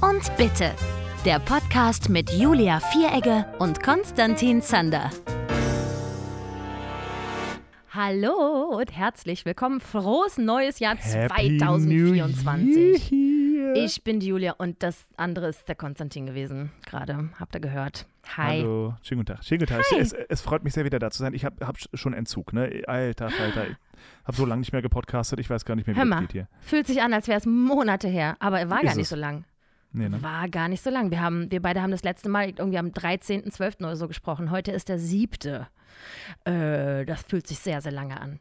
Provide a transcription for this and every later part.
und Bitte. Der Podcast mit Julia Vieregge und Konstantin Zander. Hallo und herzlich willkommen. Frohes neues Jahr Happy 2024. New Year. Ich bin die Julia und das andere ist der Konstantin gewesen. Gerade habt ihr gehört. Hi. Hallo, schönen guten Tag. Schönen guten Tag. Es, es freut mich sehr, wieder da zu sein. Ich habe hab schon Entzug, ne? Alter Falter. Ich habe so lange nicht mehr gepodcastet, ich weiß gar nicht mehr, wie Hör das mal, geht hier. fühlt sich an, als wäre es Monate her, aber er war gar Ist nicht es. so lang. Nee, ne? War gar nicht so lang. Wir, haben, wir beide haben das letzte Mal irgendwie am 13.12. oder so gesprochen. Heute ist der siebte. Äh, das fühlt sich sehr, sehr lange an.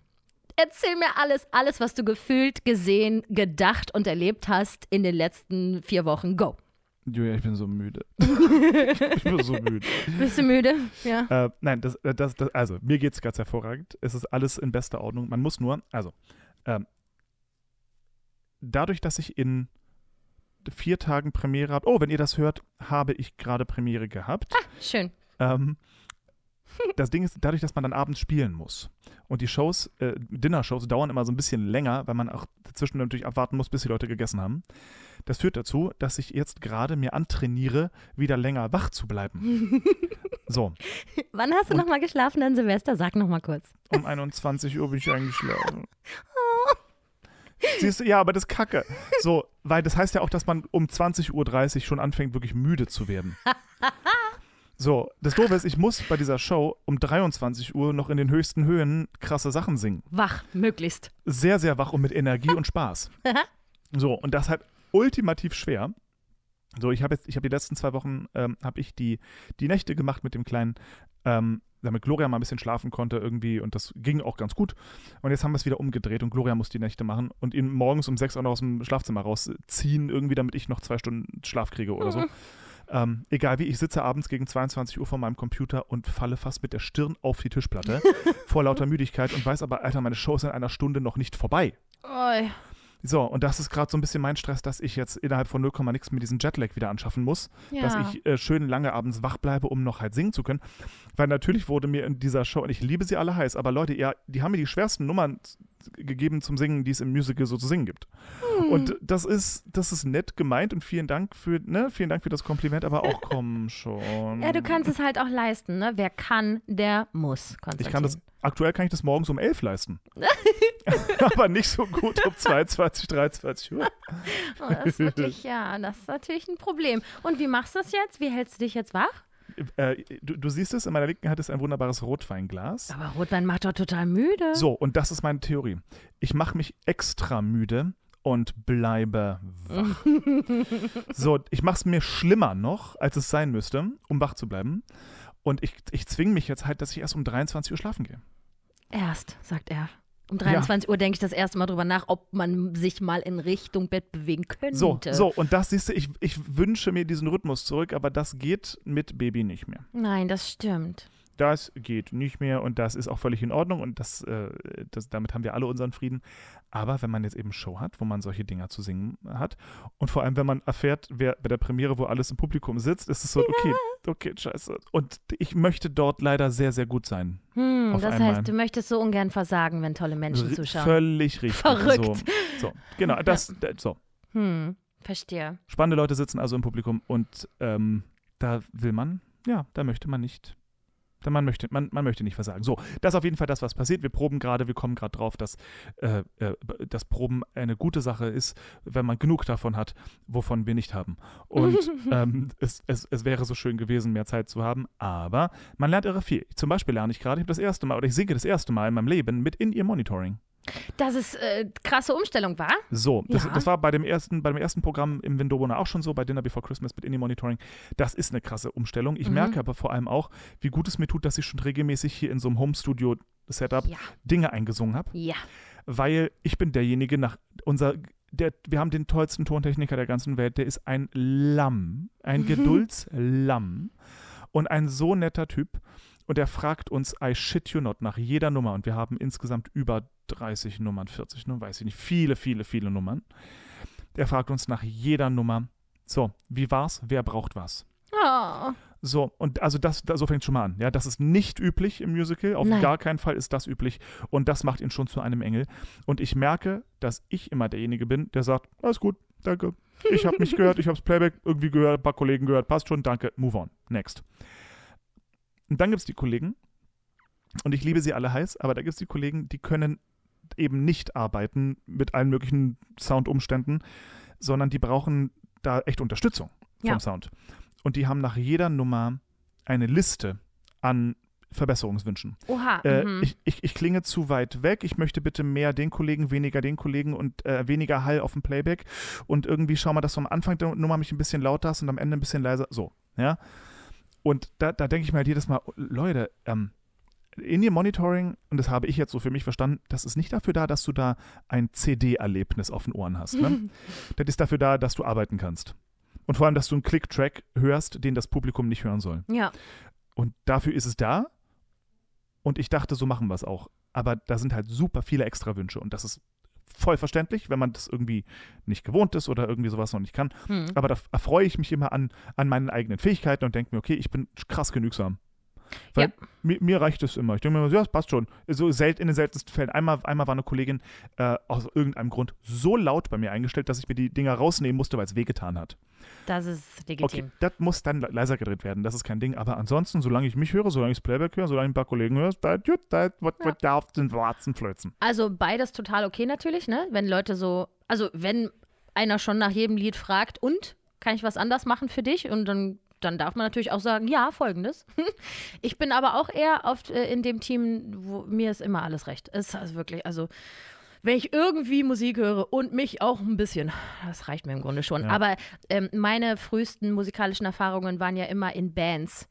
Erzähl mir alles, alles, was du gefühlt, gesehen, gedacht und erlebt hast in den letzten vier Wochen. Go. Julia, ich bin so müde. ich bin so müde. Bist du müde? Ja. Äh, nein, das, äh, das, das, also mir geht es ganz hervorragend. Es ist alles in bester Ordnung. Man muss nur, also, ähm, dadurch, dass ich in vier Tagen Premiere habe, oh, wenn ihr das hört, habe ich gerade Premiere gehabt. Schön. Ähm, das Ding ist, dadurch, dass man dann abends spielen muss und die Shows, äh, Dinner-Shows dauern immer so ein bisschen länger, weil man auch dazwischen natürlich abwarten muss, bis die Leute gegessen haben. Das führt dazu, dass ich jetzt gerade mir antrainiere, wieder länger wach zu bleiben. So, Wann hast du nochmal geschlafen an Silvester? Sag nochmal kurz. um 21 Uhr bin ich eingeschlafen. Siehst du, ja, aber das ist kacke. So, weil das heißt ja auch, dass man um 20.30 Uhr schon anfängt, wirklich müde zu werden. So, das Doofe ist, ich muss bei dieser Show um 23 Uhr noch in den höchsten Höhen krasse Sachen singen. Wach, möglichst. Sehr, sehr wach und mit Energie und Spaß. So, und das halt ultimativ schwer. So, ich habe jetzt, ich habe die letzten zwei Wochen, ähm, habe ich die, die Nächte gemacht mit dem Kleinen, ähm, damit Gloria mal ein bisschen schlafen konnte irgendwie und das ging auch ganz gut. Und jetzt haben wir es wieder umgedreht und Gloria muss die Nächte machen und ihn morgens um sechs auch noch aus dem Schlafzimmer rausziehen, irgendwie, damit ich noch zwei Stunden Schlaf kriege oder so. Ähm, egal wie, ich sitze abends gegen 22 Uhr vor meinem Computer und falle fast mit der Stirn auf die Tischplatte vor lauter Müdigkeit und weiß aber, Alter, meine Show ist in einer Stunde noch nicht vorbei. Oi. So, und das ist gerade so ein bisschen mein Stress, dass ich jetzt innerhalb von 0, nix mir diesen Jetlag wieder anschaffen muss, Ja. dass ich äh, schön lange abends wach bleibe, um noch halt singen zu können. Weil natürlich wurde mir in dieser Show, und ich liebe sie alle heiß, aber Leute, ja, die haben mir die schwersten Nummern gegeben zum Singen, die es im Musical so zu singen gibt. Hm. Und das ist, das ist nett gemeint und vielen Dank für, ne, vielen Dank für das Kompliment, aber auch komm schon. Ja, du kannst es halt auch leisten, ne? Wer kann, der muss, Konstantin. Ich kann das, aktuell kann ich das morgens um 11 leisten. aber nicht so gut um 22, 23 Uhr. Oh, das ist wirklich, ja, das ist natürlich ein Problem. Und wie machst du das jetzt? Wie hältst du dich jetzt wach? Äh, du, du siehst es, in meiner linken Hand ist ein wunderbares Rotweinglas. Aber Rotwein macht doch total müde. So, und das ist meine Theorie. Ich mache mich extra müde und bleibe wach. so, ich mache es mir schlimmer noch, als es sein müsste, um wach zu bleiben. Und ich, ich zwinge mich jetzt halt, dass ich erst um 23 Uhr schlafen gehe. Erst, sagt er. Um 23 Uhr denke ich das erste Mal drüber nach, ob man sich mal in Richtung Bett bewegen könnte. So, so, und das siehst du, ich, ich wünsche mir diesen Rhythmus zurück, aber das geht mit Baby nicht mehr. Nein, das stimmt. Das geht nicht mehr und das ist auch völlig in Ordnung und das, äh, das, damit haben wir alle unseren Frieden. Aber wenn man jetzt eben Show hat, wo man solche Dinger zu singen hat und vor allem, wenn man erfährt, wer bei der Premiere, wo alles im Publikum sitzt, ist es so, okay, okay, scheiße. Und ich möchte dort leider sehr, sehr gut sein. Hm, das einmal. heißt, du möchtest so ungern versagen, wenn tolle Menschen R- zuschauen. Völlig richtig. Verrückt. So, so genau, das, da- so. Hm, verstehe. Spannende Leute sitzen also im Publikum und ähm, da will man, ja, da möchte man nicht. Da Man möchte, man, man möchte nicht versagen. So, das ist auf jeden Fall das, was passiert. Wir proben gerade, wir kommen gerade drauf, dass, äh, äh, dass Proben eine gute Sache ist, wenn man genug davon hat, wovon wir nicht haben. Und ähm, es, es, es wäre so schön gewesen, mehr Zeit zu haben, aber man lernt irre viel. Zum Beispiel lerne ich gerade, ich habe das erste Mal, oder ich singe das erste Mal in meinem Leben mit In-Ear-Monitoring. Dass es äh, krasse Umstellung war. So, das, Ja. das war bei dem ersten, bei dem ersten Programm im Windowner auch schon so, bei Dinner Before Christmas mit Indie Monitoring. Das ist eine krasse Umstellung. Ich Mhm. merke aber vor allem auch, wie gut es mir tut, dass ich schon regelmäßig hier in so einem Home-Studio-Setup Ja. Dinge eingesungen habe, Ja. weil ich bin derjenige nach unser der, wir haben den tollsten Tontechniker der ganzen Welt, der ist ein Lamm, ein Geduldslamm und ein so netter Typ. Und er fragt uns, I shit you not, nach jeder Nummer. Und wir haben insgesamt über 30 Nummern, 40 Nummern, weiß ich nicht, viele, viele, viele Nummern. Der fragt uns nach jeder Nummer, so, wie war's? Wer braucht was? Oh. So, und also das, da, so fängt schon mal an. Ja, das ist nicht üblich im Musical. Auf Nein. gar keinen Fall ist das üblich. Und das macht ihn schon zu einem Engel. Und ich merke, dass ich immer derjenige bin, der sagt, alles gut, danke. Ich habe mich gehört, ich habe das Playback irgendwie gehört, ein paar Kollegen gehört, passt schon, danke, move on, next. Und dann gibt es die Kollegen, und ich liebe sie alle heiß, aber da gibt es die Kollegen, die können eben nicht arbeiten mit allen möglichen Soundumständen, sondern die brauchen da echt Unterstützung vom Ja. Sound. Und die haben nach jeder Nummer eine Liste an Verbesserungswünschen. Oha. Äh, mhm. ich, ich, ich klinge zu weit weg, ich möchte bitte mehr den Kollegen, weniger den Kollegen und äh, weniger Hall auf dem Playback und irgendwie schau mal, dass du am Anfang der Nummer mich ein bisschen lauter hast und am Ende ein bisschen leiser, so, ja. Und da, da denke ich mir halt jedes Mal, Leute, ähm, in ihr Monitoring, und das habe ich jetzt so für mich verstanden, das ist nicht dafür da, dass du da ein CD-Erlebnis auf den Ohren hast. Ne? das ist dafür da, dass du arbeiten kannst. Und vor allem, dass du einen Click-Track hörst, den das Publikum nicht hören soll. ja. Und dafür ist es da. Und ich dachte, so machen wir es auch. Aber da sind halt super viele Extrawünsche. Und das ist voll verständlich, wenn man das irgendwie nicht gewohnt ist oder irgendwie sowas noch nicht kann. Hm. Aber da erfreue ich mich immer an, an meinen eigenen Fähigkeiten und denke mir, okay, ich bin krass genügsam. Weil Ja. mir, mir reicht es immer. Ich denke mir, immer, ja, das passt schon. So selten, in den seltensten Fällen. Einmal, einmal war eine Kollegin äh, aus irgendeinem Grund so laut bei mir eingestellt, dass ich mir die Dinger rausnehmen musste, weil es wehgetan hat. Das ist legitim. Okay, das muss dann le- leiser gedreht werden, das ist kein Ding. Aber ansonsten, solange ich mich höre, solange ich das Playback höre, solange ich ein paar Kollegen höre, da was Ja. wird da auf den Warzen flötzen. Also beides total okay natürlich, ne? Wenn Leute so, also wenn einer schon nach jedem Lied fragt, und kann ich was anders machen für dich? Und dann, dann darf man natürlich auch sagen, ja, folgendes. ich bin aber auch eher oft äh, in dem Team, wo mir ist immer alles recht. Es ist also wirklich, also wenn ich irgendwie Musik höre und mich auch ein bisschen, das reicht mir im Grunde schon. Ja. Aber ähm, meine frühesten musikalischen Erfahrungen waren ja immer in Bands.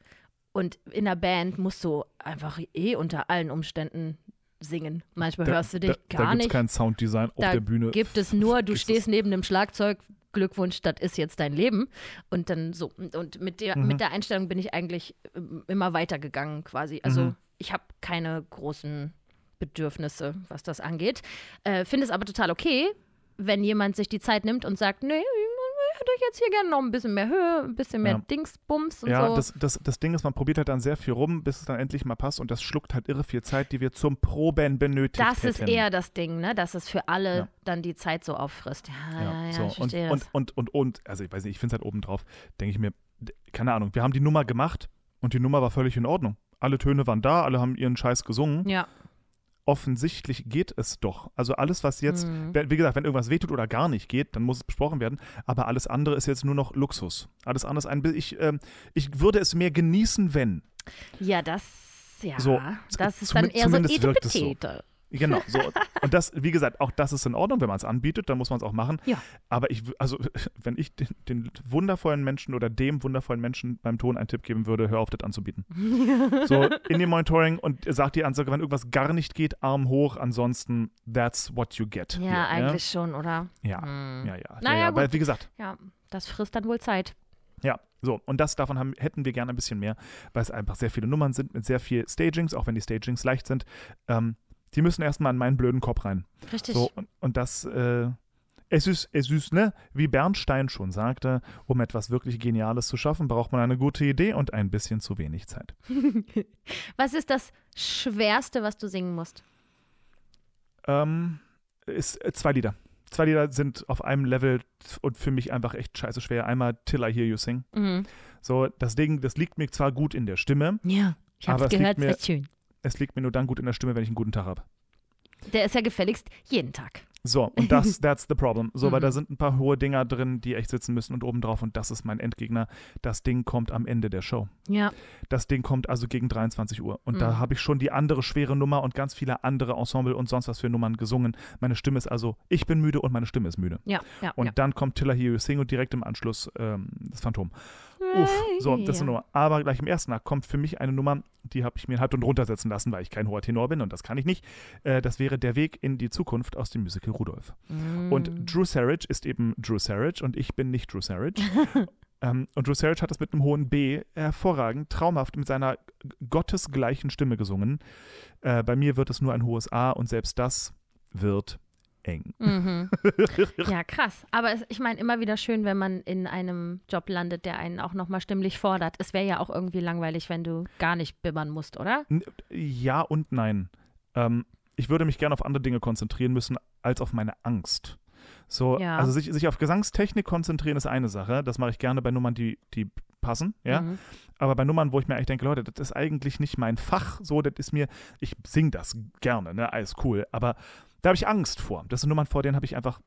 Und in einer Band musst du einfach eh unter allen Umständen singen. Manchmal hörst du dich da, gar da gibt's nicht. kein Sounddesign auf Da der Bühne. gibt es nur, du stehst neben dem Schlagzeug, Glückwunsch, das ist jetzt dein Leben. Und dann so. Und- mit der, Mhm. mit der Einstellung bin ich eigentlich ähm, immer weitergegangen quasi. Also Mhm. ich habe keine großen Bedürfnisse, was das angeht. Äh, Finde es aber total okay, wenn jemand sich die Zeit nimmt und sagt, nee, ich hätte jetzt hier gerne noch ein bisschen mehr Höhe, ein bisschen mehr Ja. Dingsbums und Ja, so. das, das, das Ding ist, man probiert halt dann sehr viel rum, bis es dann endlich mal passt und das schluckt halt irre viel Zeit, die wir zum Proben benötigt Das ist hätten. eher das Ding, ne? Dass es für alle Ja. dann die Zeit so auffrisst. Ja, ja, ja, so. ich und, verstehe und, das. und, und, und, also ich weiß nicht, ich finde es halt obendrauf, denke ich mir, keine Ahnung, wir haben die Nummer gemacht und die Nummer war völlig in Ordnung. Alle Töne waren da, alle haben ihren Scheiß gesungen. Ja. Offensichtlich geht es doch. Also alles, was jetzt, Mhm. wie gesagt, wenn irgendwas wehtut oder gar nicht geht, dann muss es besprochen werden. Aber alles andere ist jetzt nur noch Luxus. Alles andere ist ein ich, ähm, ich würde es mehr genießen, wenn. Ja, das, ja, So, das ist dann eher so es so. Genau, so. Und das, wie gesagt, auch das ist in Ordnung, wenn man es anbietet, dann muss man es auch machen. Ja. Aber ich, also, wenn ich den, den wundervollen Menschen oder dem wundervollen Menschen beim Ton einen Tipp geben würde, hör auf, das anzubieten. so, in dem Monitoring und sagt die Ansage, wenn irgendwas gar nicht geht, Arm hoch, ansonsten, that's what you get. Ja, hier, eigentlich schon, oder? Ja, Hm. ja, ja. ja, Naja, ja. Weil, wie gesagt, Ja, das frisst dann wohl Zeit. ja, so. Und das davon haben, hätten wir gerne ein bisschen mehr, weil es einfach sehr viele Nummern sind mit sehr viel Stagings, auch wenn die Stagings leicht sind. Ähm, die müssen erstmal in meinen blöden Kopf rein. Richtig. So, und, und das, äh, es ist, es ist, ne, wie Bernstein schon sagte, um etwas wirklich Geniales zu schaffen, braucht man eine gute Idee und ein bisschen zu wenig Zeit. Was ist das Schwerste, was du singen musst? Ähm, ist äh, zwei Lieder. Zwei Lieder sind auf einem Level und für mich einfach echt scheiße schwer. Einmal Till I Hear You Sing. Mhm. So, das Ding, das liegt mir zwar gut in der Stimme, Ja, ich Aber hab's es liegt gehört, mir- ist schön. Es liegt mir nur dann gut in der Stimme, wenn ich einen guten Tag habe. Der ist ja gefälligst jeden Tag. So, und das, that's the problem. So, weil Mhm. da sind ein paar hohe Dinger drin, die echt sitzen müssen und obendrauf und das ist mein Endgegner. Das Ding kommt am Ende der Show. Ja. Das Ding kommt also gegen 23 Uhr. Und Mhm. da habe ich schon die andere schwere Nummer und ganz viele andere Ensemble und sonst was für Nummern gesungen. Meine Stimme ist also, ich bin müde und meine Stimme ist müde. Ja, ja. Und ja. dann kommt Tiller Hear You Sing und direkt im Anschluss ähm, das Phantom. Uff, so, das ist eine Nummer. Aber gleich im ersten Akt kommt für mich eine Nummer, die habe ich mir halb und runtersetzen lassen, weil ich kein hoher Tenor bin und das kann ich nicht. Äh, das wäre Der Weg in die Zukunft aus dem Musical Rudolph. Mm. Und Drew Sarich ist eben Drew Sarich und ich bin nicht Drew Sarich. ähm, und Drew Sarich hat es mit einem hohen B hervorragend, traumhaft mit seiner gottesgleichen Stimme gesungen. Äh, bei mir wird es nur ein hohes A und selbst das wird eng. Mhm. Ja, krass. Aber es, ich meine, immer wieder schön, wenn man in einem Job landet, der einen auch nochmal stimmlich fordert. Es wäre ja auch irgendwie langweilig, wenn du gar nicht bibbern musst, oder? Ja und nein. Ähm, ich würde mich gerne auf andere Dinge konzentrieren müssen als auf meine Angst. So, Ja. also sich, sich auf Gesangstechnik konzentrieren ist eine Sache. Das mache ich gerne bei Nummern, die, die passen, ja. Mhm. Aber bei Nummern, wo ich mir eigentlich denke, Leute, das ist eigentlich nicht mein Fach, so, das ist mir, ich singe das gerne, ne, alles cool. Aber da habe ich Angst vor. Das sind Nummern, vor denen habe ich einfach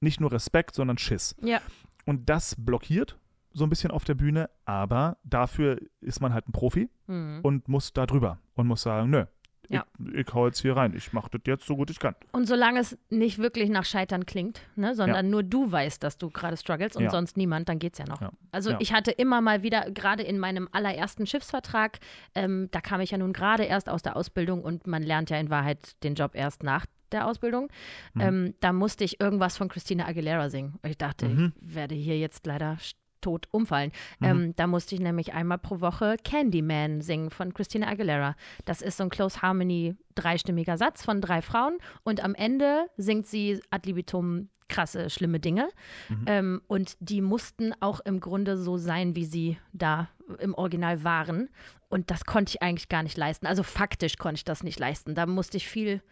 nicht nur Respekt, sondern Schiss. Ja. Und das blockiert so ein bisschen auf der Bühne, aber dafür ist man halt ein Profi Mhm. und muss da drüber und muss sagen, nö, Ja. ich, ich hau jetzt hier rein, ich mache das jetzt so gut ich kann. Und solange es nicht wirklich nach Scheitern klingt, ne, sondern nur du weißt, dass du gerade struggles und Ja. sonst niemand, dann geht's ja noch. Ja. Also Ja. ich hatte immer mal wieder, gerade in meinem allerersten Schiffsvertrag, ähm, da kam ich ja nun gerade erst aus der Ausbildung und man lernt ja in Wahrheit den Job erst nach der Ausbildung. Mhm. Ähm, da musste ich irgendwas von Christina Aguilera singen. Und ich dachte, Mhm. ich werde hier jetzt leider tot umfallen. Mhm. Ähm, da musste ich nämlich einmal pro Woche Candyman singen von Christina Aguilera. Das ist so ein Close Harmony dreistimmiger Satz von drei Frauen und am Ende singt sie ad libitum krasse, schlimme Dinge. Mhm. Ähm, und die mussten auch im Grunde so sein, wie sie da im Original waren. Und das konnte ich eigentlich gar nicht leisten. Also faktisch konnte ich das nicht leisten. Da musste ich viel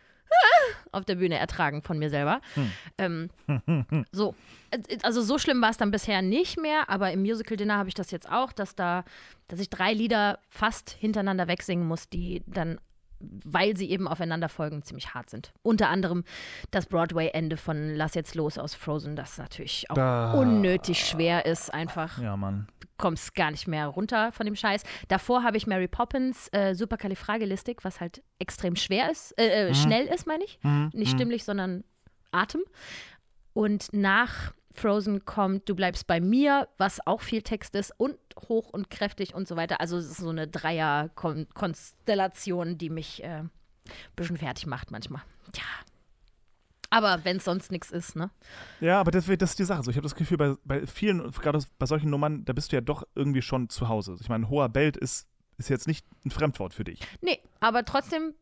auf der Bühne ertragen von mir selber. Ähm, so, äh, also so schlimm war es dann bisher nicht mehr, aber im Musical Dinner habe ich das jetzt auch, dass da, dass ich drei Lieder fast hintereinander wegsingen muss, die dann weil sie eben aufeinander folgen, ziemlich hart sind. Unter anderem das Broadway-Ende von Lass jetzt los aus Frozen, das natürlich auch Da- unnötig schwer ist, einfach Ja, Mann. Kommst gar nicht mehr runter von dem Scheiß. Davor habe ich Mary Poppins äh, Superkalifragilistik, was halt extrem schwer ist, äh, äh, schnell ist, meine ich. Mhm. Nicht stimmlich, sondern Atem. Und nach Frozen kommt Du bleibst bei mir, was auch viel Text ist und hoch und kräftig und so weiter. Also es ist so eine Dreier-Konstellation, die mich äh, ein bisschen fertig macht manchmal. Ja. Aber wenn es sonst nichts ist, ne? Ja, aber das, das ist die Sache. So, ich habe das Gefühl, bei, bei vielen, gerade bei solchen Nummern, da bist du ja doch irgendwie schon zu Hause. Ich meine, hoher Belt ist, ist jetzt nicht ein Fremdwort für dich. Nee, aber trotzdem,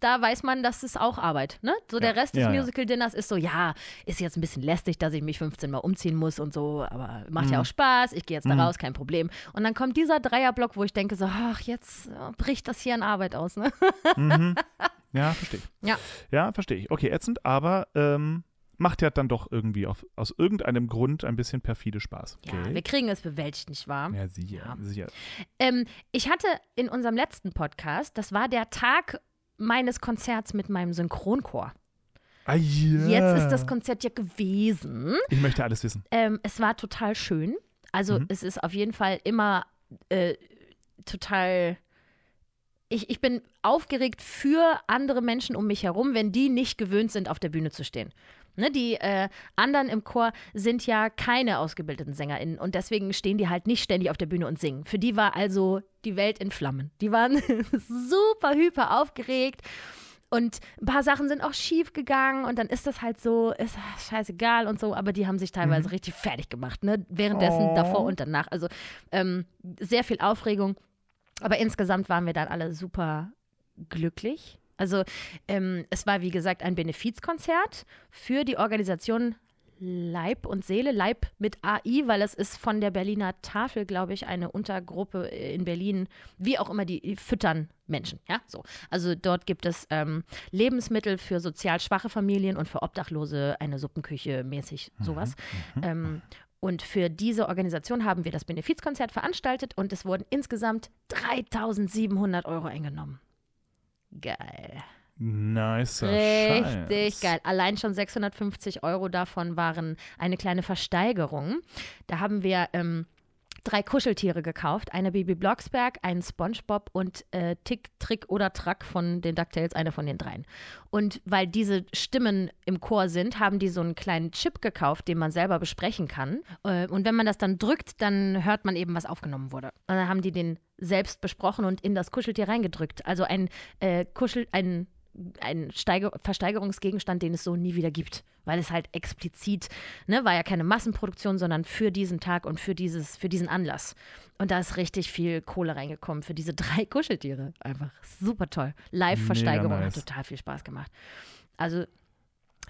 da weiß man, das ist auch Arbeit. Ne? So der Ja. Rest des Ja, ja. Musical-Dinners ist so, ja, ist jetzt ein bisschen lästig, dass ich mich 15 Mal umziehen muss und so, aber macht ja Mhm. auch Spaß, ich gehe jetzt da Mhm. raus, kein Problem. Und dann kommt dieser Dreierblock, wo ich denke so, ach, jetzt äh, bricht das hier an Arbeit aus. Ne? Mhm. Ja, verstehe ich. Ja. Ja, verstehe ich. Okay, ätzend, aber ähm, macht ja dann doch irgendwie auf, aus irgendeinem Grund ein bisschen perfide Spaß. Ja, Okay. wir kriegen es bewältigt, nicht wahr? Ja, sicher, Ja. sicher. Ähm, ich hatte in unserem letzten Podcast, das war der Tag meines Konzerts mit meinem Synchronchor. Ah, ja. Jetzt ist das Konzert ja gewesen. Ich möchte alles wissen. Ähm, es war total schön. Also Mhm. es ist auf jeden Fall immer äh, total. Ich, ich bin aufgeregt für andere Menschen um mich herum, wenn die nicht gewöhnt sind, auf der Bühne zu stehen. Ne, die äh, anderen im Chor sind ja keine ausgebildeten SängerInnen und deswegen stehen die halt nicht ständig auf der Bühne und singen. Für die war also die Welt in Flammen. Die waren super hyper aufgeregt und ein paar Sachen sind auch schief gegangen und dann ist das halt so, ist scheißegal und so, aber die haben sich teilweise richtig fertig gemacht, ne? Währenddessen, Oh. davor und danach. Also ähm, sehr viel Aufregung. Aber insgesamt waren wir dann alle super glücklich. Also ähm, es war, wie gesagt, ein Benefizkonzert für die Organisation Leib und Seele, Leib mit AI, weil es ist von der Berliner Tafel, glaube ich, eine Untergruppe in Berlin, wie auch immer, die, füttern Menschen, ja, so. Also dort gibt es ähm, Lebensmittel für sozial schwache Familien und für Obdachlose, eine Suppenküche mäßig, sowas. Ähm, und für diese Organisation haben wir das Benefizkonzert veranstaltet und es wurden insgesamt 3700 Euro eingenommen. Geil. Nice. Richtig geil. Allein schon 650 Euro davon waren eine kleine Versteigerung. Da haben wir ähm, drei Kuscheltiere gekauft. Eine Baby Blocksberg, einen Spongebob und äh, Tick, Trick oder Track von den DuckTales, eine von den dreien. Und weil diese Stimmen im Chor sind, haben die so einen kleinen Chip gekauft, den man selber besprechen kann. Äh, und wenn man das dann drückt, dann hört man eben, was aufgenommen wurde. Und dann haben die den selbst besprochen und in das Kuscheltier reingedrückt. Also ein äh, Kuschel, ein ein Steiger Versteigerungsgegenstand, den es so nie wieder gibt, weil es halt explizit, ne, war ja keine Massenproduktion, sondern für diesen Tag und für dieses, für diesen Anlass. Und da ist richtig viel Kohle reingekommen für diese drei Kuscheltiere. Einfach super toll. Live-Versteigerung Mega hat nice. total viel Spaß gemacht. Also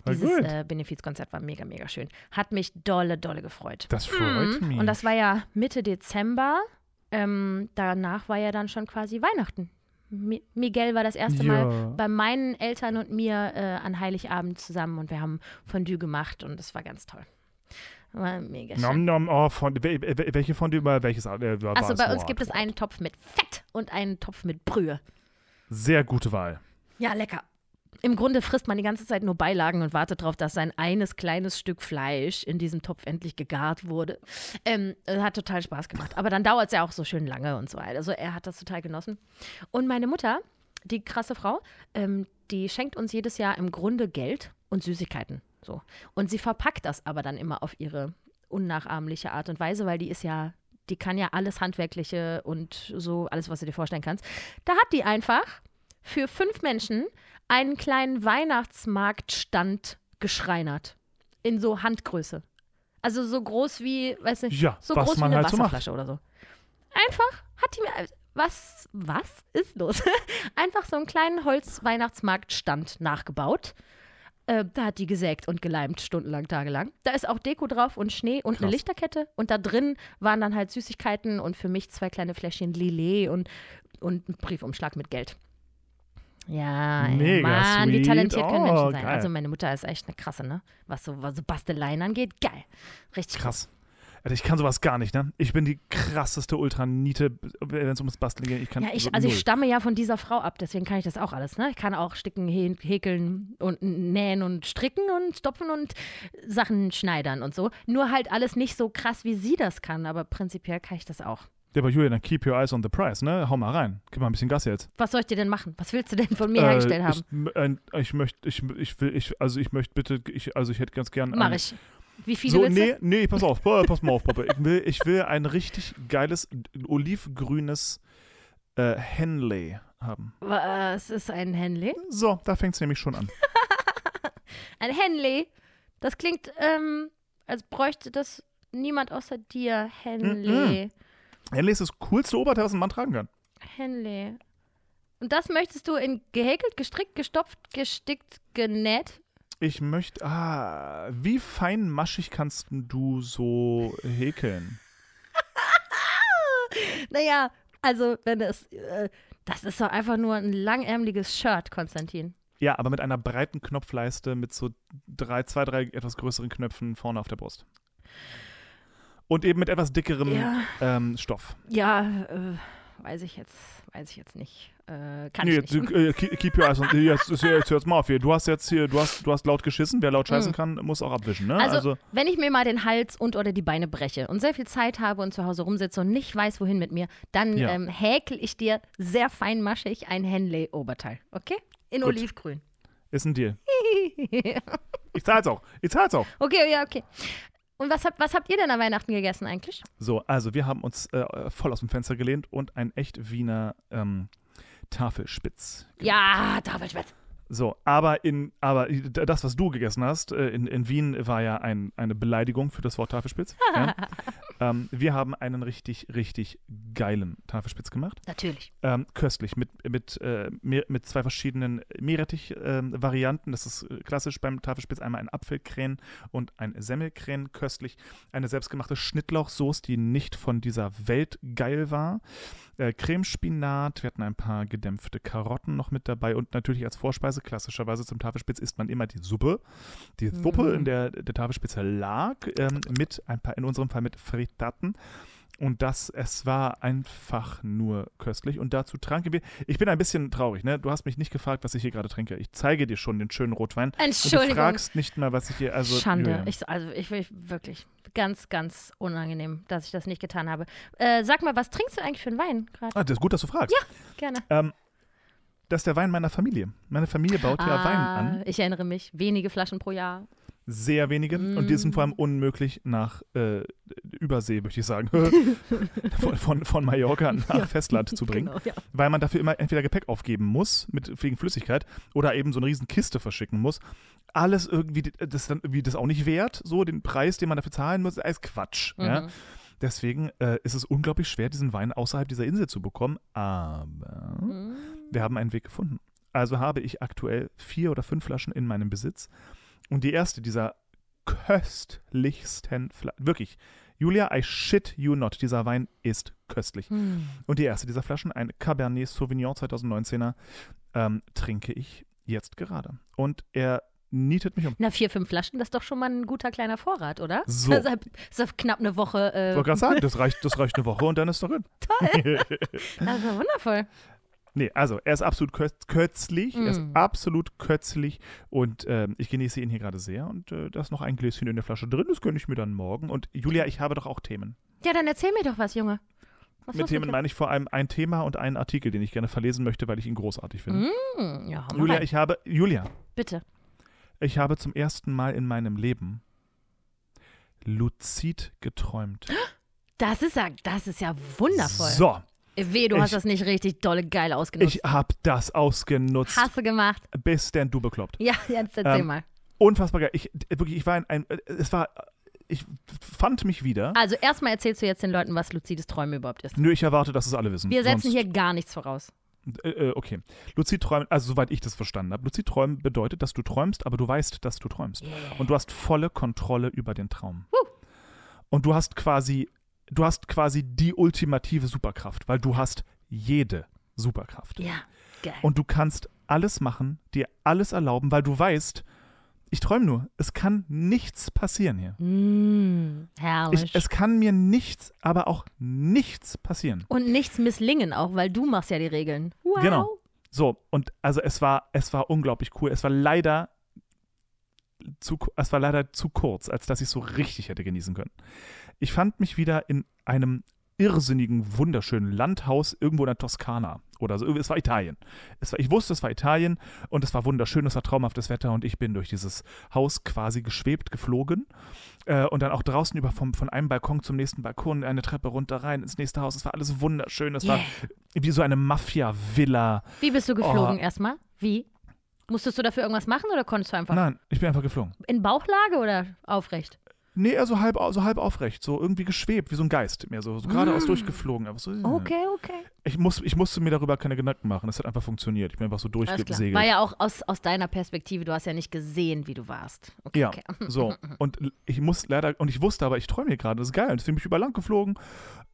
dieses äh, Benefizkonzert war mega, mega schön. Hat mich dolle, dolle gefreut. Das freut mich. Und das war ja Mitte Dezember. Ähm, danach war ja dann schon quasi Weihnachten. Mi Miguel war das erste Ja. Mal bei meinen Eltern und mir äh, an Heiligabend zusammen und wir haben Fondue gemacht und das war ganz toll. War mega schön. Nom, nom, oh, wel- welche von dir, welches äh, war Also es? bei uns gibt es einen Topf mit Fett und einen Topf mit Brühe. Sehr gute Wahl. Ja, lecker. Im Grunde frisst man die ganze Zeit nur Beilagen und wartet darauf, dass sein eines kleines Stück Fleisch in diesem Topf endlich gegart wurde. Ähm, äh, hat total Spaß gemacht. Aber dann dauert es ja auch so schön lange und so weiter. Also er hat das total genossen. Und meine Mutter, die krasse Frau, ähm, die schenkt uns jedes Jahr im Grunde Geld und Süßigkeiten. So. Und sie verpackt das aber dann immer auf ihre unnachahmliche Art und Weise, weil die ist ja, die kann ja alles Handwerkliche und so, alles, was du dir vorstellen kannst. Da hat die einfach für fünf Menschen einen kleinen Weihnachtsmarktstand geschreinert. In so Handgröße. Also so groß wie, weiß nicht, Ja, so groß wie eine halt so macht. Wasserflasche oder so. Einfach hat die mir. Was? Was ist los? Einfach so einen kleinen Holz-Weihnachtsmarktstand nachgebaut. Äh, da hat die gesägt und geleimt, stundenlang, tagelang. Da ist auch Deko drauf und Schnee und eine Krass. Lichterkette. Und da drin waren dann halt Süßigkeiten und für mich zwei kleine Fläschchen Lillet und, und ein Briefumschlag mit Geld. Ja, ey, Mega Mann, wie sweet. talentiert können Oh, Menschen sein. geil. Also meine Mutter ist echt eine krasse, ne? Was so, was so Basteleien angeht, geil. Richtig Krass. Alter, ich kann sowas gar nicht, ne? Ich bin die krasseste Ultranite, wenn es ums Basteln geht. Ich kann Ja, ich, so also ich stamme ja von dieser Frau ab, deswegen kann ich das auch alles. Ne? Ich kann auch sticken, hä- häkeln und nähen und stricken und stopfen und Sachen schneidern und so. Nur halt alles nicht so krass, wie sie das kann, aber prinzipiell kann ich das auch. Ja, aber Julia, dann keep your eyes on the price, ne? Hau mal rein. Gib mal ein bisschen Gas jetzt. Was soll ich dir denn machen? Was willst du denn von mir hergestellt haben? Ich, ein- ich möchte, ich, ich will, ich, also ich möchte bitte, ich, also ich hätte ganz gern. Mach ich. Wie viele So, willst nee, nee, pass auf, pa- pass mal auf, Papa. Ich will, ich will ein richtig geiles, olivgrünes äh, Henley haben. Was ist ein Henley? So, da fängt es nämlich schon an. Ein Henley? Das klingt, ähm, als bräuchte das niemand außer dir. Henley. Henley ist das coolste Oberteil, was ein Mann tragen kann. Henley. Und das möchtest du in gehäkelt, gestrickt, gestopft, gestickt, genäht? Ich möchte, ah, wie feinmaschig kannst du so häkeln? Naja, also wenn es, äh, das ist doch einfach nur ein langärmeliges Shirt, Konstantin. Ja, aber mit einer breiten Knopfleiste mit so drei, zwei, drei etwas größeren Knöpfen vorne auf der Brust. Und eben mit etwas dickerem Ja, ähm, Stoff. ja, äh, weiß ich jetzt, weiß ich jetzt nicht. Äh, kann Nee, ich du, nicht. äh, keep your eyes on. Jetzt, jetzt, jetzt hör's mal auf hier. Du hast jetzt hier, du hast, du hast laut geschissen. Wer laut scheißen Mhm. kann, muss auch abwischen, ne? Also, Also, wenn ich mir mal den Hals und oder die Beine breche und sehr viel Zeit habe und zu Hause rumsitze und nicht weiß, wohin mit mir, dann Ja. ähm, häkel ich dir sehr feinmaschig ein Henley-Oberteil, okay? In Gut. Olivgrün. ist ein Deal. Ich zahl's auch. Ich zahl's auch. okay, ja, okay. Und was habt, was habt ihr denn an Weihnachten gegessen eigentlich? So, also wir haben uns äh, voll aus dem Fenster gelehnt und ein echt Wiener ähm, Tafelspitz. Ja, Tafelspitz. So, aber in, aber das, was du gegessen hast, äh, in, in Wien war ja ein, eine Beleidigung für das Wort Tafelspitz. ja. ähm, wir haben einen richtig, richtig geilen Tafelspitz gemacht. Natürlich. Ähm, köstlich, mit, mit, äh, mit zwei verschiedenen Meerrettich-Varianten. das ist äh, klassisch beim Tafelspitz einmal ein Apfelkrähen und ein Semmelkrähen. Köstlich. Eine selbstgemachte Schnittlauchsoße, die nicht von dieser Welt geil war. Äh, Cremespinat, wir hatten ein paar gedämpfte Karotten noch mit dabei und natürlich als Vorspeise, klassischerweise zum Tafelspitz isst man immer die Suppe. Die Suppe, Mhm. in der der Tafelspitze lag, ähm, mit ein paar, in unserem Fall mit Frittaten. Und das, es war einfach nur köstlich. Und dazu tranken wir. Ich bin ein bisschen traurig, ne? Du hast mich nicht gefragt, was ich hier gerade trinke. Ich zeige dir schon den schönen Rotwein. Und du Entschuldigung. fragst nicht mal, was ich hier. Also, Schande. Ich, also ich will wirklich ganz, ganz unangenehm, dass ich das nicht getan habe. Äh, sag mal, was trinkst du eigentlich für einen Wein gerade? Ah, das ist gut, dass du fragst. Gerne. Ähm, das ist der Wein meiner Familie. Meine Familie baut ja Wein an. Ah, Ich erinnere mich. Wenige Flaschen pro Jahr. Sehr wenige. Und die sind vor allem Mm. unmöglich nach äh, Übersee, möchte ich sagen. von, von, von Mallorca nach Festland zu bringen. Genau, ja. weil man dafür immer entweder Gepäck aufgeben muss mit wegen Flüssigkeit oder eben so eine riesen Kiste verschicken muss. Alles irgendwie das dann irgendwie das auch nicht wert, so den Preis, den man dafür zahlen muss, ist Quatsch. Ja? Mhm. Deswegen äh, ist es unglaublich schwer, diesen Wein außerhalb dieser Insel zu bekommen. Aber Mhm. wir haben einen Weg gefunden. Also habe ich aktuell vier oder fünf Flaschen in meinem Besitz. Und die erste dieser köstlichsten Flaschen, wirklich, Julia, I shit you not. Dieser Wein ist köstlich. Hm. Und die erste dieser Flaschen, ein Cabernet Sauvignon 2019er, ähm, trinke ich jetzt gerade. Und er nietet mich um. Na, vier, fünf Flaschen, das ist doch schon mal ein guter kleiner Vorrat, oder? So. Das ist ist knapp eine Woche. Äh, Ich wollte gerade sagen, das reicht, das reicht eine Woche und dann ist doch gut. das ist ja wundervoll. Nee, also er ist absolut kö kötzlich, er ist Mm. absolut kötzlich und ähm, ich genieße ihn hier gerade sehr und äh, da ist noch ein Gläschen in der Flasche drin, das gönne ich mir dann morgen. Und Julia, ich habe doch auch Themen. Ja, dann erzähl mir doch was, Junge. Was Mit Themen meine ich vor allem ein Thema und einen Artikel, den ich gerne verlesen möchte, weil ich ihn großartig finde. Hm, ja, Julia, rein. ich habe, Julia, Bitte. ich habe zum ersten Mal in meinem Leben luzid geträumt. Das ist ja, das ist ja wundervoll. So, Weh, du Ich- hast das nicht richtig dolle geil ausgenutzt. ich habe das ausgenutzt. Hast du gemacht? Bis denn du bekloppt. Ja, jetzt erzähl Ähm, mal. Unfassbar geil. Ich, wirklich, ich war ein, ein es war, ich fand mich wieder. Also erstmal erzählst du jetzt den Leuten, was luzides Träumen überhaupt ist. Nö, ich erwarte, dass es alle wissen. Wir setzen Sonst- hier gar nichts voraus. Äh, äh, okay. Luzid träumen, also soweit ich das verstanden habe. Luzid träumen bedeutet, dass du träumst, aber du weißt, dass du träumst. Und du hast volle Kontrolle über den Traum. Und du hast quasi, du hast quasi die ultimative Superkraft, weil du hast jede Superkraft. Ja, geil. Und du kannst alles machen, dir alles erlauben, weil du weißt, ich träume nur. Es kann nichts passieren hier. Mm, herrlich. Ich, es kann mir nichts, aber auch nichts passieren. Und nichts misslingen auch, weil du machst ja die Regeln. Wow. Genau. So, und also es war, es war unglaublich cool. Es war leider zu, es war leider zu kurz, als dass ich es so richtig hätte genießen können. Ich fand mich wieder in einem irrsinnigen, wunderschönen Landhaus irgendwo in der Toskana oder so. Es war Italien. Es war, ich wusste, es war Italien und es war wunderschön, es war traumhaftes Wetter und ich bin durch dieses Haus quasi geschwebt, geflogen äh, und dann auch draußen über vom, von einem Balkon zum nächsten Balkon, eine Treppe runter rein ins nächste Haus. Es war alles wunderschön. Es war Yeah. wie so eine Mafia-Villa. Wie bist du geflogen Oh. erstmal? Wie? Musstest du dafür irgendwas machen oder konntest du einfach Nein, ich bin einfach geflogen. in Bauchlage oder aufrecht? Nee, also halb, so halb aufrecht, so irgendwie geschwebt, wie so ein Geist. Mehr so, so geradeaus durchgeflogen. Einfach so. Okay, okay. ich, muss, ich musste mir darüber keine Gedanken machen. Es hat einfach funktioniert. Ich bin einfach so durchgesegelt. War ja auch aus, aus deiner Perspektive, du hast ja nicht gesehen, wie du warst. Okay, Ja, okay. so. Und ich muss leider, und ich wusste aber, ich träume hier gerade, das ist geil. Deswegen bin ich über Land geflogen.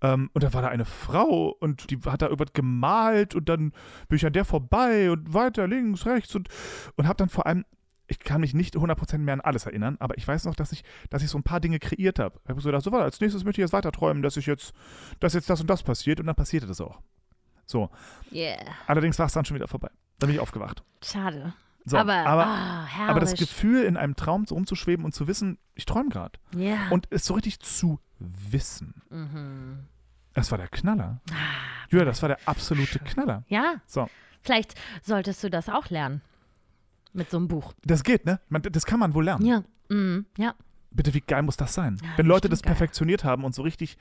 Ähm, und da war da eine Frau und die hat da irgendwas gemalt und dann bin ich an der vorbei und weiter links, rechts und, und habe dann vor allem, ich kann mich nicht 100% mehr an alles erinnern, aber ich weiß noch, dass ich, dass ich so ein paar Dinge kreiert habe. Ich habe so gedacht, so, warte, als nächstes möchte ich jetzt weiter träumen, dass ich jetzt, dass jetzt das und das passiert und dann passierte das auch. So. Yeah, Allerdings war es dann schon wieder vorbei. Dann bin ich aufgewacht. schade. So, aber, aber, herrlich. aber das Gefühl, in einem Traum so rumzuschweben und zu wissen, ich träume gerade. Ja. Und es so richtig zu wissen. mhm. Das war der Knaller. Ah, Ja, das war der absolute Knaller. Ja, So, vielleicht solltest du das auch lernen. Mit so einem Buch. das geht, ne? Man, das kann man wohl lernen. Ja. Mhm. Ja. Bitte, wie geil muss das sein? Ja, Wenn Leute das geil. perfektioniert haben und so richtig,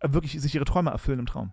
äh, wirklich sich ihre Träume erfüllen im Traum.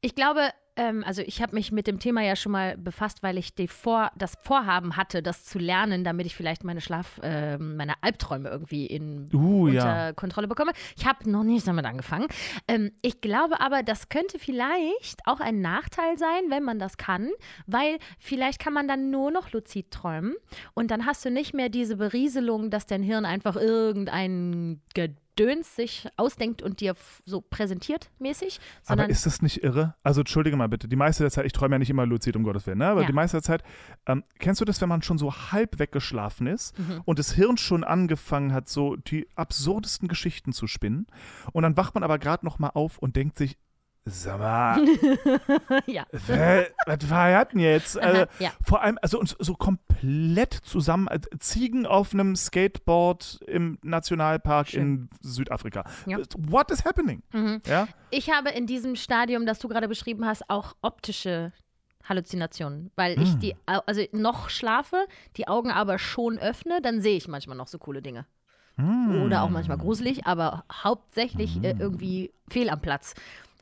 Ich glaube, ähm, also ich habe mich mit dem Thema ja schon mal befasst, weil ich die Vor das Vorhaben hatte, das zu lernen, damit ich vielleicht meine Schlaf, ähm, meine Albträume irgendwie in Uh, unter ja. Kontrolle bekomme. Ich habe noch nicht damit angefangen. Ähm, ich glaube aber, das könnte vielleicht auch ein Nachteil sein, wenn man das kann, weil vielleicht kann man dann nur noch luzid träumen und dann hast du nicht mehr diese Berieselung, dass dein Hirn einfach irgendein Gedöns sich ausdenkt und dir so präsentiert mäßig, Aber ist das nicht irre? Also, entschuldige mal bitte, die meiste der Zeit, ich träume ja nicht immer luzid, um Gottes Willen, ne? aber Ja. die meiste der Zeit, ähm, kennst du das, wenn man schon so halb weggeschlafen ist Mhm. und das Hirn schon angefangen hat, so die absurdesten Geschichten zu spinnen und dann wacht man aber gerade noch mal auf und denkt sich, sag mal, ja. Hä, was war das denn jetzt? Also, Aha, ja. Vor allem, also uns so komplett zusammen, äh, Ziegen auf einem Skateboard im Nationalpark in Südafrika. Ja. What is happening? Mhm. Ja? Ich habe in diesem Stadium, das du gerade beschrieben hast, auch optische Halluzinationen, weil ich Mm. die, also noch schlafe, die Augen aber schon öffne, dann sehe ich manchmal noch so coole Dinge. Hm. Oder auch manchmal gruselig, aber hauptsächlich äh, irgendwie fehl am Platz.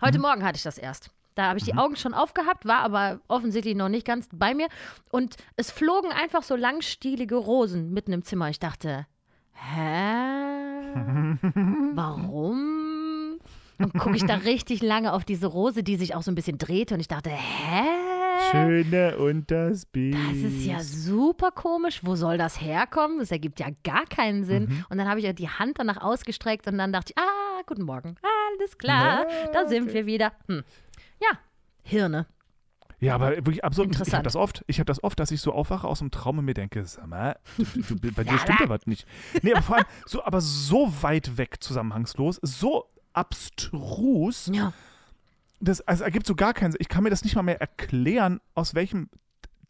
Heute Morgen hatte ich das erst. Da habe ich die Augen schon aufgehabt, war aber offensichtlich noch nicht ganz bei mir. Und es flogen einfach so langstielige Rosen mitten im Zimmer. Ich dachte, hä? Warum? Und gucke ich da richtig lange auf diese Rose, die sich auch so ein bisschen drehte. Und ich dachte, hä? Schöne und das Biest. Das ist ja super komisch. Wo soll das herkommen? Das ergibt ja gar keinen Sinn. Mhm. Und dann habe ich ja die Hand danach ausgestreckt und dann dachte ich, ah, guten Morgen. Alles klar, Ja, da sind okay. wir wieder. Hm. Ja, Hirne. Ja, aber wirklich absurd. Ich habe Interessant. das oft. Ich habe das oft, dass ich so aufwache aus dem Traum und mir denke, sag mal, du, du, bei dir stimmt da was nicht. Nee, aber vor allem so, aber so weit weg zusammenhangslos, so abstrus. Ja. Das also ergibt so gar keinen Sinn. Ich kann mir das nicht mal mehr erklären, aus welchem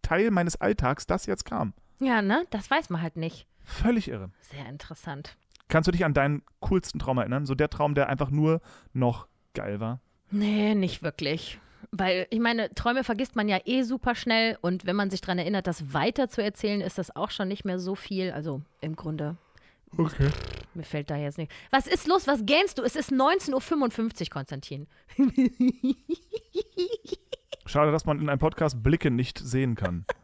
Teil meines Alltags das jetzt kam. Ja, ne? Das weiß man halt nicht. Völlig irre. Sehr interessant. Kannst du dich an deinen coolsten Traum erinnern? So der Traum, der einfach nur noch geil war. Nee, nicht wirklich. Weil, ich meine, Träume vergisst man ja eh super schnell und wenn man sich daran erinnert, das weiter zu erzählen, ist das auch schon nicht mehr so viel. Also im Grunde, Okay. mir fällt da jetzt nicht. Was ist los? Was gähnst du? Es ist 19.55 Uhr, Konstantin. Schade, dass man in einem Podcast Blicke nicht sehen kann.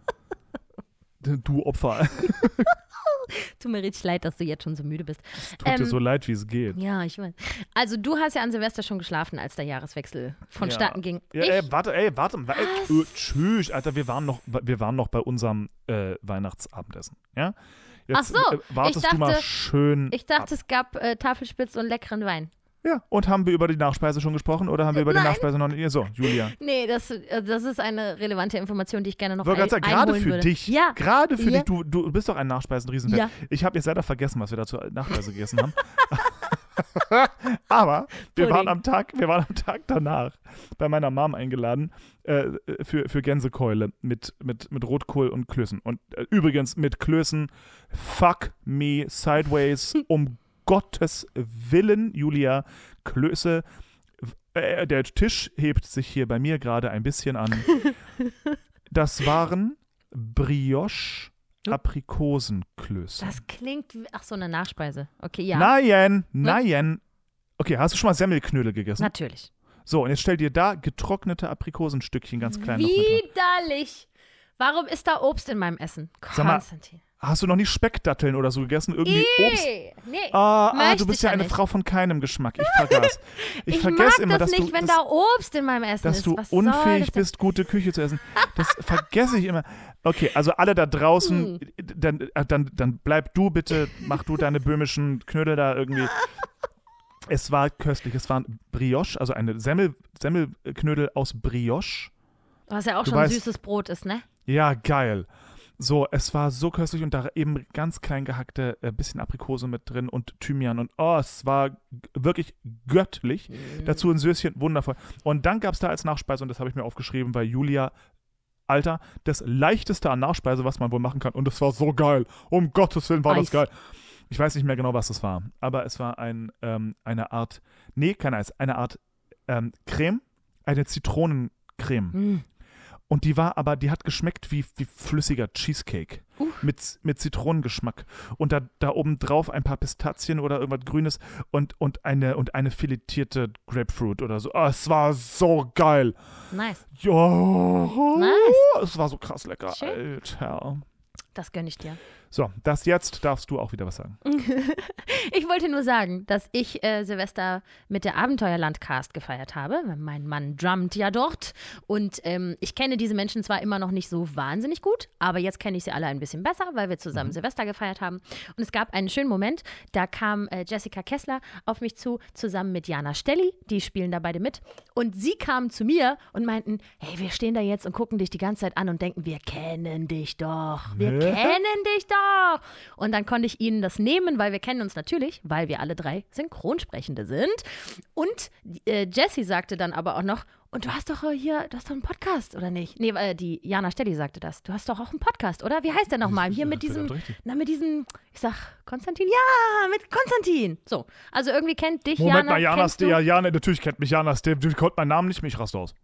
Du Opfer. Tut mir richtig leid, dass du jetzt schon so müde bist. Tut dir Ähm, so leid, wie es geht. Ja, ich weiß. Also du hast ja an Silvester schon geschlafen, als der Jahreswechsel vonstatten ging. Ja, ich, ey, warte, ey, warte. Was? äh, tschüss, Alter, wir waren noch, wir waren noch bei unserem äh, Weihnachtsabendessen. Ja? Jetzt, Ach so, äh, wartest ich du mal dachte- schön. ich dachte, es gab äh, Tafelspitz und leckeren Wein. Ja, und haben wir über die Nachspeise schon gesprochen oder haben wir über die Nein. Nachspeise noch nicht? So, Julia. Nee, das, äh, das ist eine relevante Information, die ich gerne noch ein, gerade sagen, gerade für würde. dich, Ja, gerade für Ja. dich, du, du bist doch ein Nachspeisen-Riesenfan. Ja. Ich habe jetzt leider vergessen, was wir da zur Nachspeise gegessen haben. Aber wir Pudding. waren, am Tag, wir waren am Tag danach bei meiner Mom eingeladen äh, für, für Gänsekeule mit, mit, mit Rotkohl und Klößen. Und äh, übrigens mit Klößen, fuck me sideways, um Gottes Willen, Julia, Klöße. Äh, der Tisch hebt sich hier bei mir gerade ein bisschen an. Das waren Brioche Aprikosenklöße. das klingt wie, ach so, eine Nachspeise. Okay, ja, Nein, nein. Okay, hast du schon mal Semmelknödel gegessen? natürlich. So, und jetzt stell dir da getrocknete Aprikosenstückchen ganz klein. Widerlich. Warum ist da Obst in meinem Essen? Konstantin. Hast du noch nicht Speckdatteln oder so gegessen? Irgendwie Obst? Nee, nee. Ah, ah, du bist ja eine nicht. Frau von keinem Geschmack. Ich vergaß. Ich, Ich, vergesse mag immer, das dass nicht, du, wenn dass, da Obst in meinem Essen dass ist. du Was unfähig das bist, gute Küche zu essen. Das vergesse ich immer. Okay, also alle da draußen, Hm. dann, äh, dann, dann bleib du bitte, mach du deine böhmischen Knödel da irgendwie. Es war köstlich. Es waren Brioche, also eine Semmel, Semmelknödel aus Brioche. Was ja auch Du schon weißt- süßes Brot ist, ne? Ja, geil. So, es war so köstlich und da eben ganz klein gehackte äh, bisschen Aprikose mit drin und Thymian und oh, es war wirklich göttlich. Mhm. Dazu ein Söschen, wundervoll. Und dann gab es da als Nachspeise, und das habe ich mir aufgeschrieben, weil Julia, Alter, das leichteste an Nachspeise, was man wohl machen kann. Und es war so geil. Um Gottes Willen war Eis. das geil. Ich weiß nicht mehr genau, was das war. Aber es war ein, ähm, eine Art, nee, kein Eis, eine Art ähm, Creme, eine Zitronencreme. Mm. Und die war aber, die hat geschmeckt wie, wie flüssiger Cheesecake. Uh. Mit, mit Zitronengeschmack. Und da, da oben drauf ein paar Pistazien oder irgendwas Grünes und, und, eine, und eine filetierte Grapefruit oder so. Ah, es war so geil. Nice. Ja. Nice. Es war so krass lecker. Schön. Alter. Das gönne ich dir. So, das jetzt darfst du auch wieder was sagen. Ich wollte nur sagen, dass ich äh, Silvester mit der Abenteuerland-Cast gefeiert habe. Mein Mann drummt ja dort. Und ähm, ich kenne diese Menschen zwar immer noch nicht so wahnsinnig gut, aber jetzt kenne ich sie alle ein bisschen besser, weil wir zusammen Silvester gefeiert haben. Und es gab einen schönen Moment, da kam äh, Jessica Kessler auf mich zu, zusammen mit Jana Stelli. Die spielen da beide mit. Und sie kamen zu mir und meinten: Hey, wir stehen da jetzt und gucken dich die ganze Zeit an und denken, wir kennen dich doch. Wir Hä? kennen dich doch. Und dann konnte ich ihnen das nehmen, weil wir kennen uns natürlich, weil wir alle drei Synchronsprechende sind. Und äh, Jessie sagte dann aber auch noch, und du hast doch äh, hier, du hast doch einen Podcast, oder nicht? Nee, äh, die Jana Stelli sagte das. Du hast doch auch einen Podcast, oder? Wie heißt der nochmal? Hier mit diesem, na, mit diesem, ich sag, Konstantin? Ja, mit Konstantin. So, also irgendwie kennt dich Moment Jana. mal, Jana kennst du? Ste ja, Jana, natürlich kennt mich Jana Ste Du konnte meinen Namen nicht, mich raste aus.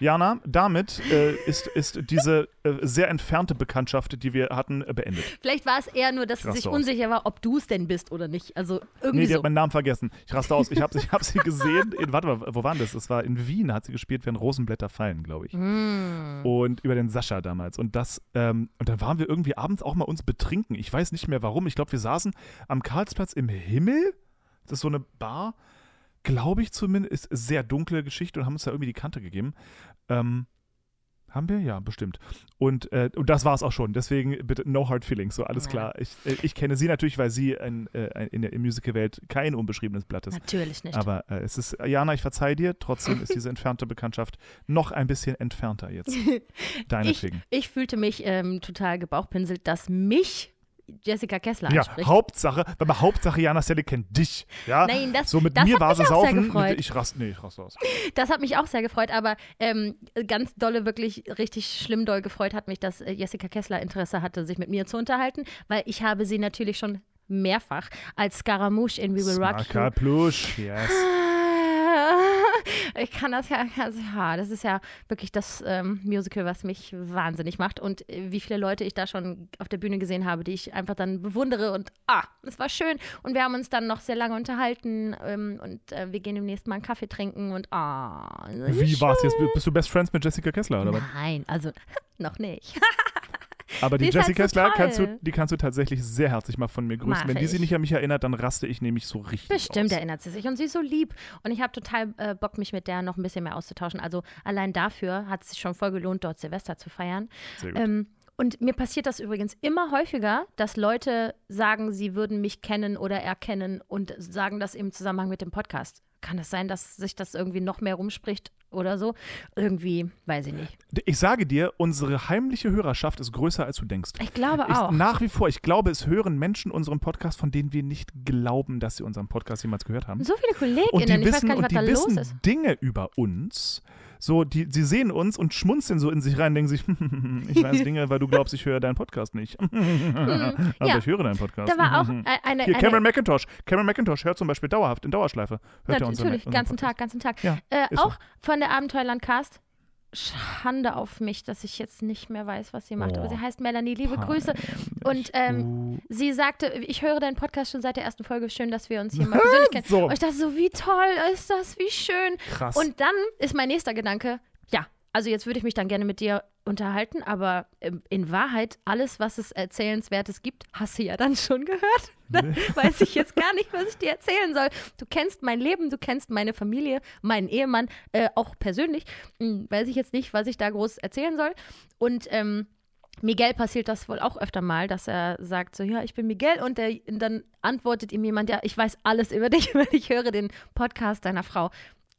Jana, damit äh, ist, ist diese äh, sehr entfernte Bekanntschaft, die wir hatten, äh, beendet. Vielleicht war es eher nur, dass sie sich aus. unsicher war, ob du es denn bist oder nicht. Also Nee, irgendwie die so. hat meinen Namen vergessen. Ich raste aus. Ich habe ich hab sie gesehen. In, warte mal, wo waren das? Das war in Wien, hat sie gespielt, wenn Rosenblätter fallen, glaube ich. Mm. Und über den Sascha damals. Und das, ähm, und dann waren wir irgendwie abends auch mal uns betrinken. Ich weiß nicht mehr warum. Ich glaube, wir saßen am Karlsplatz im Himmel. Das ist so eine Bar. Glaube ich zumindest. Ist sehr dunkle Geschichte und haben uns da irgendwie die Kante gegeben. Ähm, Haben wir? Ja, bestimmt. Und, äh, und das war es auch schon. Deswegen bitte no hard feelings. So, alles Ja. klar. Ich, äh, ich kenne sie natürlich, weil sie ein, äh, in der Musical-Welt kein unbeschriebenes Blatt ist. Natürlich nicht. Aber äh, es ist, Jana, ich verzeih dir, trotzdem ist diese entfernte Bekanntschaft noch ein bisschen entfernter jetzt. ich, Deinetwegen. ich fühlte mich ähm, total gebauchpinselt, dass mich Jessica Kessler Ja, anspricht. Hauptsache, weil mal Hauptsache Jana Sally kennt dich. Ja? Nein, das- so mit das mir hat war mich sie auch sehr saufen. gefreut. Mit, ich raste, nee, ich raste aus. Das hat mich auch sehr gefreut, aber ähm, ganz dolle, wirklich richtig schlimm doll gefreut hat mich, dass äh, Jessica Kessler Interesse hatte, sich mit mir zu unterhalten, weil ich habe sie natürlich schon mehrfach als Scaramouche in We Will Rock You Plush, yes. Ich kann das ja, also, ja, das ist ja wirklich das ähm, Musical, was mich wahnsinnig macht. Und äh, wie viele Leute ich da schon auf der Bühne gesehen habe, die ich einfach dann bewundere und ah, es war schön. Und wir haben uns dann noch sehr lange unterhalten ähm, und äh, wir gehen demnächst mal einen Kaffee trinken und ah. Wie war's jetzt? Bist du Best Friends mit Jessica Kessler, oder was? Nein, also noch nicht. Aber die, Die halt Jessie so Kessler kannst du, die kannst du tatsächlich sehr herzlich mal von mir grüßen. Mach Wenn die sich ich. nicht an mich erinnert, dann raste ich nämlich so richtig Bestimmt aus. erinnert sie sich und sie ist so lieb. Und ich habe total äh, Bock, mich mit der noch ein bisschen mehr auszutauschen. Also allein dafür hat es sich schon voll gelohnt, dort Silvester zu feiern. Sehr gut. Ähm, und mir passiert das übrigens immer häufiger, dass Leute sagen, sie würden mich kennen oder erkennen und sagen das im Zusammenhang mit dem Podcast. Kann es sein, dass sich das irgendwie noch mehr rumspricht oder so? Irgendwie, weiß ich nicht. Ich sage dir, unsere heimliche Hörerschaft ist größer, als du denkst. Ich glaube Ich, auch. nach wie vor, ich glaube, es hören Menschen unseren Podcast, von denen wir nicht glauben, dass sie unseren Podcast jemals gehört haben. so viele Und die KollegInnen, ich weiß wissen, gar nicht, was und die da los wissen ist. Dinge über uns. So, die, sie sehen uns und schmunzeln so in sich rein, denken sich, ich weiß Dinge, weil du glaubst, ich höre deinen Podcast nicht. Aber Hm, ja. ich höre deinen Podcast. Da war auch eine, Hier, eine Cameron McIntosh. Cameron McIntosh hört zum Beispiel dauerhaft in Dauerschleife. Hört er unseren, Natürlich, unseren ganzen Podcast. Tag, ganzen Tag. Ja, äh, ist so. auch von der Abenteuerlandcast. Schande auf mich, dass ich jetzt nicht mehr weiß, was sie macht. Aber Oh. sie heißt Melanie. Liebe Grüße. Und ähm, sie sagte, ich höre deinen Podcast schon seit der ersten Folge. Schön, dass wir uns hier mal persönlich kennen. So. Und ich dachte so, wie toll ist das, wie schön. Krass. Und dann ist mein nächster Gedanke, ja, also jetzt würde ich mich dann gerne mit dir unterhalten, aber ähm, in Wahrheit, alles, was es Erzählenswertes gibt, hast du ja dann schon gehört. Dann weiß ich jetzt gar nicht, was ich dir erzählen soll. Du kennst mein Leben, du kennst meine Familie, meinen Ehemann, äh, auch persönlich. Hm, weiß ich jetzt nicht, was ich da groß erzählen soll. Und ähm, Miguel passiert das wohl auch öfter mal, dass er sagt so, ja, ich bin Miguel und der, dann antwortet ihm jemand, ja, ich weiß alles über dich, weil ich höre den Podcast deiner Frau.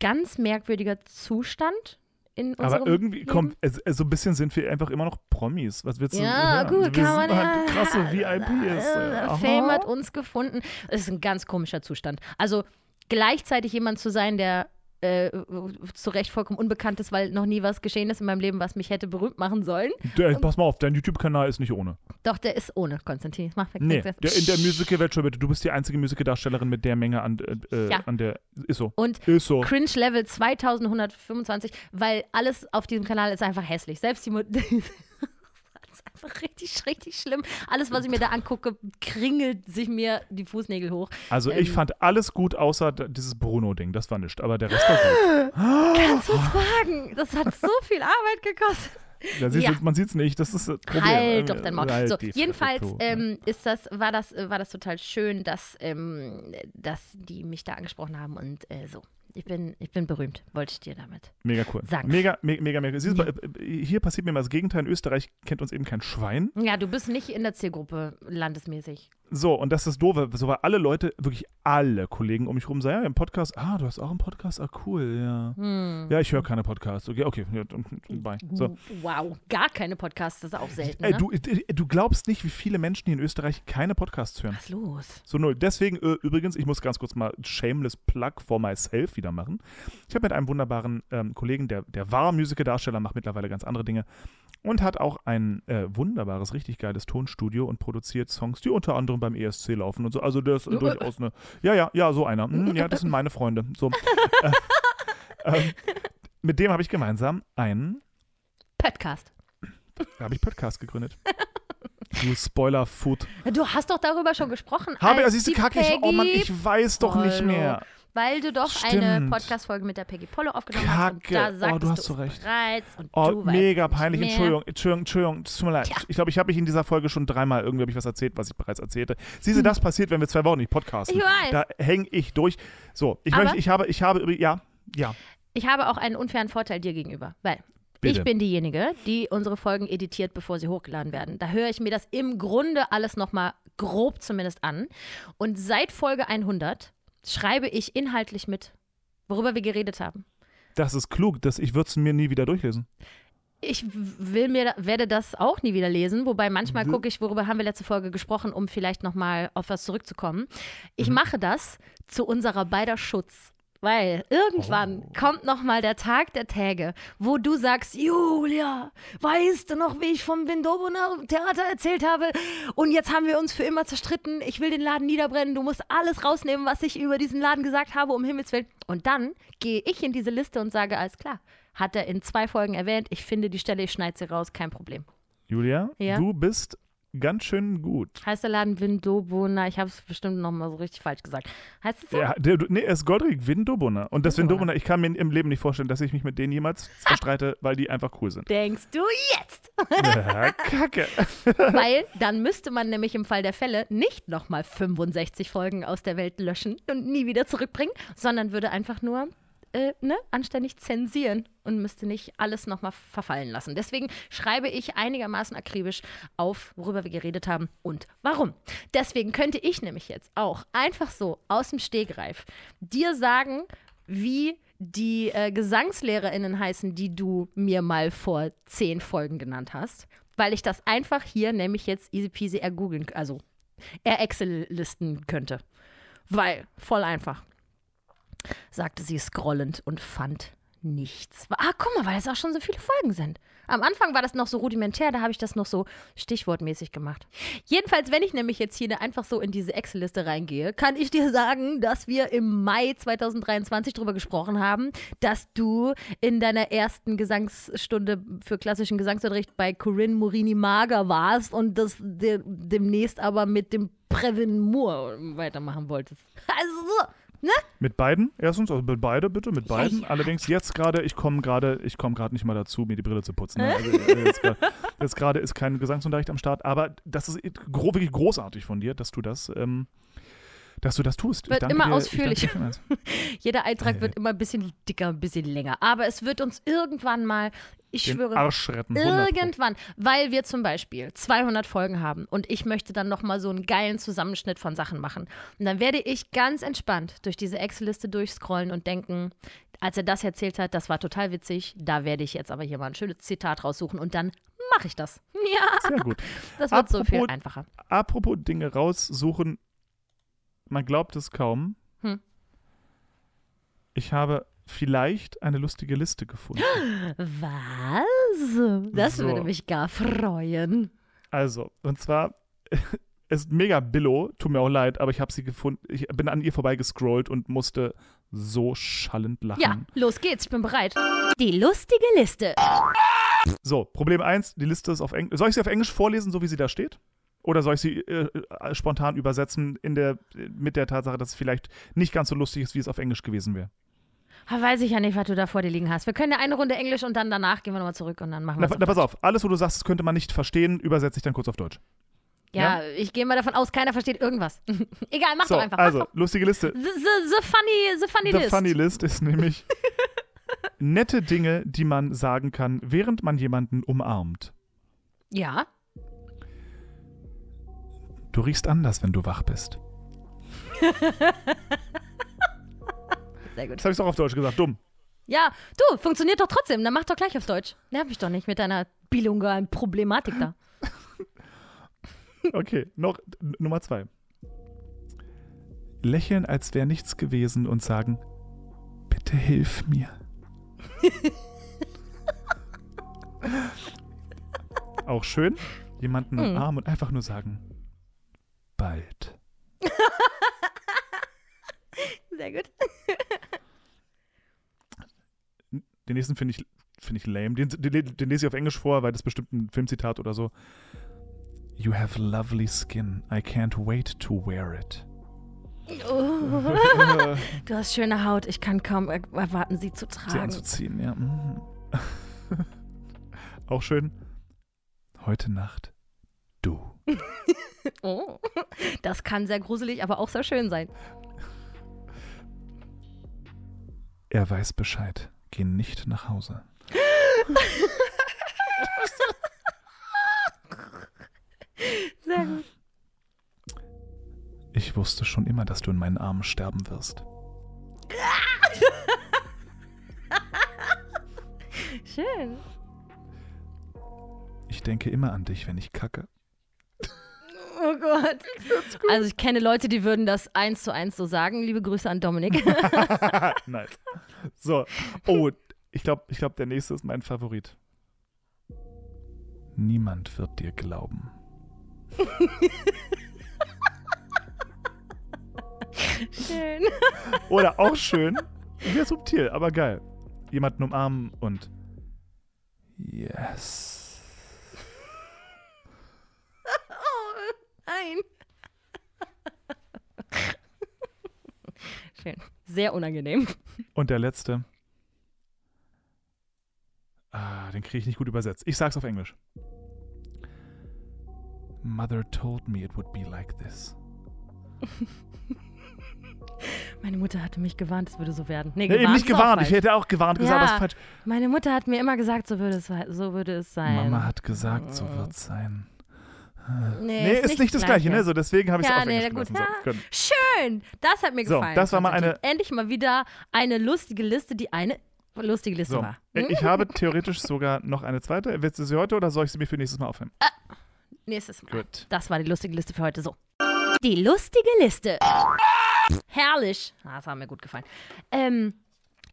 Ganz merkwürdiger Zustand in unserem Aber irgendwie Leben. kommt, so ein bisschen sind wir einfach immer noch Promis. Was willst du Ja, hören? gut, wir kann man sind ja. halt krasse VIPs. Äh, Aha. Fame hat uns gefunden. Es ist ein ganz komischer Zustand. Also gleichzeitig jemand zu sein, der äh, zu Recht vollkommen unbekannt ist, weil noch nie was geschehen ist in meinem Leben, was mich hätte berühmt machen sollen. Der, pass mal auf, dein YouTube-Kanal ist nicht ohne. Doch, der ist ohne Konstantin. Mir Nee, der, in der Musical-Welt schon bitte. Du bist die einzige Musical-Darstellerin mit der Menge an, äh, äh, Ja. an der. Ist so. Und Ist so. Cringe Level 2125, weil alles auf diesem Kanal ist einfach hässlich. Selbst die ist einfach richtig, richtig schlimm. Alles, was ich mir da angucke, kringelt sich mir die Fußnägel hoch. Also ich ähm, fand alles gut, außer dieses Bruno-Ding. Das war nichts. Aber der Rest war gut. Kannst du es wagen? Das hat so viel Arbeit gekostet. Ja. du- Man sieht es nicht. Das ist das Problem. Halt doch dein Maul. Halt So, jedenfalls ähm, ist das, war, das, äh, war das total schön, dass, ähm, dass die mich da angesprochen haben und äh, so. Ich bin, ich bin berühmt, wollte ich dir damit. Mega cool. Sagen. Mega, mega, mega, mega. Siehst du, äh, hier passiert mir mal das Gegenteil. In Österreich kennt uns eben kein Schwein. Ja, du bist nicht in der Zielgruppe landesmäßig. So, und das ist doof. So, weil alle Leute, wirklich alle Kollegen um mich rum sagen, ja, im Podcast, ah, du hast auch einen Podcast? Ah, cool, ja. Hm. Ja, ich höre keine Podcasts. Okay, okay, ja, bye. So. Wow, gar keine Podcasts, das ist auch selten. Ey, ne? du, äh, du glaubst nicht, wie viele Menschen hier in Österreich keine Podcasts hören. Was ist los? So null. Deswegen äh, übrigens, ich muss ganz kurz mal shameless Plug for myself wieder machen. Ich habe mit einem wunderbaren ähm, Kollegen, der, der war Musical-Darsteller, macht mittlerweile ganz andere Dinge und hat auch ein äh, wunderbares, richtig geiles Tonstudio und produziert Songs, die unter anderem beim ESC laufen und so. Also das ist durchaus eine. Ja, ja, ja, so einer. Hm, ja, das sind meine Freunde. So. äh, ähm, mit dem habe ich gemeinsam einen, Podcast. da habe ich Podcast gegründet. Du Spoiler-Food. Du hast doch darüber schon gesprochen. Habe, als also diese die Kacke, ich, oh Mann, ich weiß doch nicht Polo. mehr. Weil du doch eine Stimmt. Podcast-Folge mit der Peggy Polo aufgenommen hast. Und Kacke. da Oh, sagtest du hast so es recht. Oh, du mega peinlich. Entschuldigung, Entschuldigung, Entschuldigung. Tut mir leid. Tja. Ich glaube, ich habe mich in dieser Folge schon dreimal irgendwie ich was erzählt, was ich bereits erzählte. Siehst du, das passiert, wenn wir zwei Wochen nicht podcasten. Ich weiß. Da hänge ich durch. So, ich Aber- möchte, ich habe, ich habe, ja, ja. Ich habe auch einen unfairen Vorteil dir gegenüber, weil Bitte. Ich bin diejenige, die unsere Folgen editiert, bevor sie hochgeladen werden. Da höre ich mir das im Grunde alles nochmal grob zumindest an. Und seit Folge 100 schreibe ich inhaltlich mit, worüber wir geredet haben. Das ist klug, das, ich würde es mir nie wieder durchlesen. Ich will mir, werde das auch nie wieder lesen, wobei manchmal gucke ich, worüber haben wir letzte Folge gesprochen, um vielleicht nochmal auf was zurückzukommen. Ich Mhm. mache das zu unserer beider Schutz. Weil irgendwann Oh. kommt nochmal der Tag der Tage, wo du sagst, Julia, weißt du noch, wie ich vom Windobener Theater erzählt habe? Und jetzt haben wir uns für immer zerstritten. Ich will den Laden niederbrennen. Du musst alles rausnehmen, was ich über diesen Laden gesagt habe, um Himmels Willen. Und dann gehe ich in diese Liste und sage, alles klar, hat er in zwei Folgen erwähnt. Ich finde die Stelle, ich schneide sie raus, kein Problem. Julia, Ja? du bist ganz schön gut. Heißt der Laden Windobona? Ich habe es bestimmt nochmal so richtig falsch gesagt. Heißt es so? Ja, der, nee, er ist Goldrick Windobunner. Und das. Windobunner, ich kann mir im Leben nicht vorstellen, dass ich mich mit denen jemals verstreite, weil die einfach cool sind. Denkst du jetzt? Ja, Kacke. Weil dann müsste man nämlich im Fall der Fälle nicht nochmal 65 Folgen aus der Welt löschen und nie wieder zurückbringen, sondern würde einfach nur äh, ne, anständig zensieren und müsste nicht alles nochmal verfallen lassen. Deswegen schreibe ich einigermaßen akribisch auf, worüber wir geredet haben und warum. Deswegen könnte ich nämlich jetzt auch einfach so aus dem Stegreif dir sagen, wie die äh, GesangslehrerInnen heißen, die du mir mal vor zehn Folgen genannt hast, weil ich das einfach hier nämlich jetzt easy peasy ergoogeln, also er-Excel-listen könnte. Weil, voll einfach, sagte sie scrollend und fand nichts. Ah, guck mal, weil es auch schon so viele Folgen sind. Am Anfang war das noch so rudimentär, da habe ich das noch so stichwortmäßig gemacht. Jedenfalls, wenn ich nämlich jetzt hier einfach so in diese Excel-Liste reingehe, kann ich dir sagen, dass wir im Mai 2023 darüber gesprochen haben, dass du in deiner ersten Gesangsstunde für klassischen Gesangsunterricht bei Corinne Morini Mager warst und das de demnächst aber mit dem Previn Moore weitermachen wolltest. Also so, ne? Mit beiden erstens, also mit beide bitte, mit beiden. ja. Allerdings jetzt gerade, ich komme gerade, ich komme gerade nicht mal dazu, mir die Brille zu putzen. Ne? Also, äh, jetzt gerade ist kein Gesangsunterricht am Start, aber das ist wirklich großartig von dir, dass du das, ähm, dass du das tust. Wird immer dir, ausführlicher. Jeder Eintrag wird immer ein bisschen dicker, ein bisschen länger. Aber es wird uns irgendwann mal, ich Den schwöre, Arsch retten. 100 Pro. irgendwann, weil wir zum Beispiel 200 Folgen haben und ich möchte dann nochmal so einen geilen Zusammenschnitt von Sachen machen. Und dann werde ich ganz entspannt durch diese Excel-Liste durchscrollen und denken, als er das erzählt hat, das war total witzig, da werde ich jetzt aber hier mal ein schönes Zitat raussuchen und dann mache ich das. Ja, Sehr gut. das wird so viel Apropos- einfacher. Apropos Dinge raussuchen, man glaubt es kaum. Hm. Ich habe vielleicht eine lustige Liste gefunden. Was? Das So. würde mich gar freuen. Also, und zwar ist mega billo, tut mir auch leid, aber ich habe sie gefunden. Ich bin an ihr vorbeigescrollt und musste so schallend lachen. Ja, los geht's, ich bin bereit. Die lustige Liste. So, Problem 1, die Liste ist auf Englisch. Soll ich sie auf Englisch vorlesen, so wie sie da steht? Oder soll ich sie äh, äh, spontan übersetzen in der, mit der Tatsache, dass es vielleicht nicht ganz so lustig ist, wie es auf Englisch gewesen wäre? Weiß ich ja nicht, was du da vor dir liegen hast. Wir können ja eine Runde Englisch und dann danach gehen wir nochmal zurück und dann machen wir Na, na, pass auf, alles, wo du sagst, das könnte man nicht verstehen, übersetze ich dann kurz auf Deutsch. Ja, ich gehe mal davon aus, keiner versteht irgendwas. Egal, mach so, doch einfach. also, mach lustige Liste. doch. The, the, the funny, the funny The list. Funny List ist nämlich nette Dinge, die man sagen kann, während man jemanden umarmt. Ja. Du riechst anders, wenn du wach bist. Sehr gut. Das habe ich doch auf Deutsch gesagt, dumm. Ja, du, funktioniert doch trotzdem. Dann mach doch gleich auf Deutsch. Nerv mich doch nicht mit deiner bilingualen Problematik da. Okay, noch Nummer zwei. Lächeln, als wäre nichts gewesen und sagen, bitte hilf mir. Auch schön, jemanden Hm. umarmen und einfach nur sagen, bald. Sehr gut. Den nächsten finde ich, find ich lame. Den, den, den lese ich auf Englisch vor, weil das bestimmt ein Filmzitat oder so. You have lovely skin. I can't wait to wear it. Oh, du hast schöne Haut. Ich kann kaum er- erwarten, sie zu Sie tragen. anzuziehen, ja. mhm. Auch schön. Heute Nacht. Du. Oh, das kann sehr gruselig, aber auch sehr schön sein. Er weiß Bescheid. Geh nicht nach Hause. Sehr gut. Ich wusste schon immer, dass du in meinen Armen sterben wirst. Schön. Ich denke immer an dich, wenn ich kacke. Oh Gott. Also ich kenne Leute, die würden das eins zu eins so sagen. Liebe Grüße an Dominik. nice. So. Oh, ich glaube, ich glaub, der nächste ist mein Favorit. Niemand wird dir glauben. Schön. Oder auch schön. Sehr subtil, aber geil. Jemanden umarmen und Yes. Oh, nein. Schön. Sehr unangenehm. Und der letzte. Ah, den kriege ich nicht gut übersetzt. Ich sag's auf Englisch. Mother told me it would be like this. Meine Mutter hatte mich gewarnt, es würde so werden. Nee, Nee, eben nicht gewarnt. Ich hätte auch gewarnt gesagt, Ja. aber es ist falsch. Meine Mutter hat mir immer gesagt, so würde es, so würde es sein. Mama hat gesagt, so wird's sein. Nee, Nee, ist, nicht das Gleiche, ne? So, deswegen habe ich es Ja, auf nee, gut. So, Ja. gut. Schön, das hat mir So, gefallen. das war mal eine- Endlich mal wieder eine lustige Liste, die eine lustige Liste So. war. Äh, Hm? Ich habe theoretisch sogar noch eine zweite. Willst du sie heute oder soll ich sie mir für nächstes Mal aufheben? Nächstes Mal. Gut. Das war die lustige Liste für heute. So. Die lustige Liste. Herrlich. Ah, das hat mir gut gefallen. Ähm,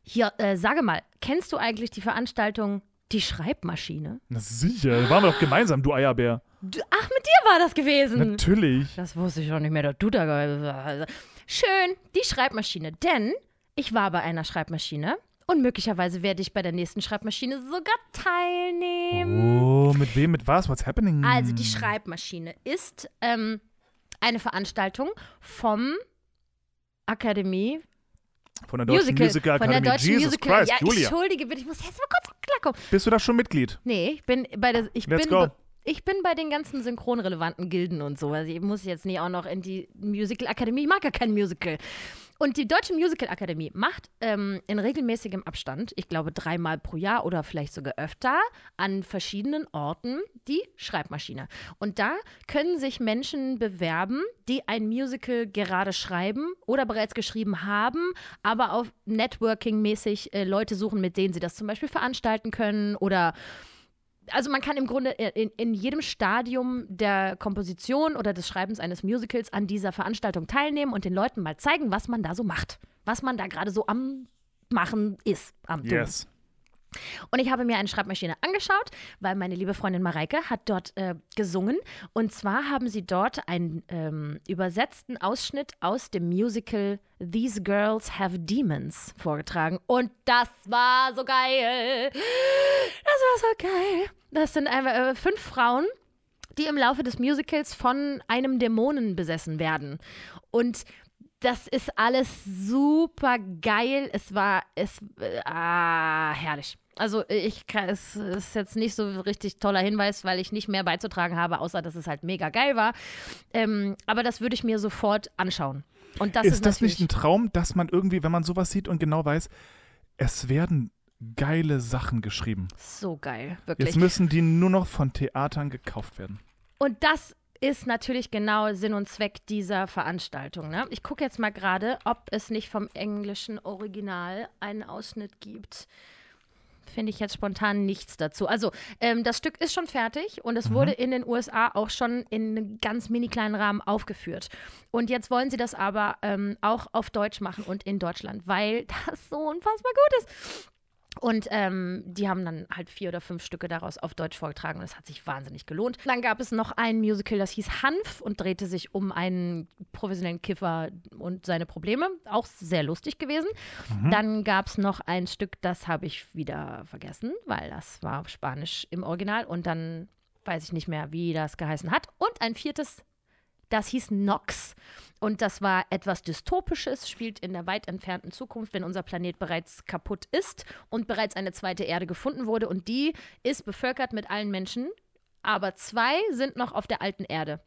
hier, äh, sage mal, kennst du eigentlich die Veranstaltung Die Schreibmaschine? Na sicher, da waren wir doch gemeinsam, du Eierbär. Du, ach, mit dir war das gewesen. Natürlich. Das wusste ich auch nicht mehr, dass du da. ge- Schön, die Schreibmaschine. Denn ich war bei einer Schreibmaschine und möglicherweise werde ich bei der nächsten Schreibmaschine sogar teilnehmen. Oh, mit wem, mit was? What's happening? Also die Schreibmaschine ist ähm, eine Veranstaltung vom Akademie Von der Deutschen Musical, Musical, von der Academy. deutschen Jesus Musical. Christ, ja, Julia. entschuldige bitte, ich muss jetzt mal kurz klarkommen. Bist du da schon Mitglied? Nee, ich bin bei der ich Let's bin go. Ich bin bei den ganzen synchronrelevanten Gilden und so. Also ich muss jetzt nicht auch noch in die Musical Akademie. Ich mag ja kein Musical. Und die Deutsche Musical Akademie macht ähm, in regelmäßigem Abstand, ich glaube dreimal pro Jahr oder vielleicht sogar öfter, an verschiedenen Orten die Schreibmaschine. Und da können sich Menschen bewerben, die ein Musical gerade schreiben oder bereits geschrieben haben, aber auf Networking-mäßig äh, Leute suchen, mit denen sie das zum Beispiel veranstalten können oder also man kann im Grunde in, in jedem Stadium der Komposition oder des Schreibens eines Musicals an dieser Veranstaltung teilnehmen und den Leuten mal zeigen, was man da so macht. Was man da gerade so am Machen ist, am Tun. Yes. Und ich habe mir eine Schreibmaschine angeschaut, weil meine liebe Freundin Mareike hat dort äh, gesungen. Und zwar haben sie dort einen ähm, übersetzten Ausschnitt aus dem Musical These Girls Have Demons vorgetragen. Und das war so geil. Das war so geil. Das sind einfach äh, fünf Frauen, die im Laufe des Musicals von einem Dämonen besessen werden. Und das ist alles super geil. Es war, es, äh, ah, herrlich. Also ich kann, es ist jetzt nicht so richtig toller Hinweis, weil ich nicht mehr beizutragen habe, außer dass es halt mega geil war. Ähm, aber das würde ich mir sofort anschauen. Und das ist, ist das nicht ein Traum, dass man irgendwie, wenn man sowas sieht und genau weiß, es werden geile Sachen geschrieben. so geil, wirklich. Jetzt müssen die nur noch von Theatern gekauft werden. Und das ist natürlich genau Sinn und Zweck dieser Veranstaltung. Ne? Ich gucke jetzt mal gerade, ob es nicht vom englischen Original einen Ausschnitt gibt. Finde ich jetzt spontan nichts dazu. Also, ähm, das Stück ist schon fertig und es wurde in den USA auch schon in einem ganz mini kleinen Rahmen aufgeführt. Und jetzt wollen sie das aber ähm, auch auf Deutsch machen und in Deutschland, weil das so unfassbar gut ist. Und ähm, die haben dann halt vier oder fünf Stücke daraus auf Deutsch vorgetragen und das hat sich wahnsinnig gelohnt. Dann gab es noch ein Musical, das hieß Hanf und drehte sich um einen professionellen Kiffer und seine Probleme. Auch sehr lustig gewesen. Dann gab es noch ein Stück, das habe ich wieder vergessen, weil das war auf Spanisch im Original und dann weiß ich nicht mehr, wie das geheißen hat. Und ein viertes das hieß Nox. Und das war etwas Dystopisches, spielt in der weit entfernten Zukunft, wenn unser Planet bereits kaputt ist und bereits eine zweite Erde gefunden wurde. Und die ist bevölkert mit allen Menschen, aber zwei sind noch auf der alten Erde.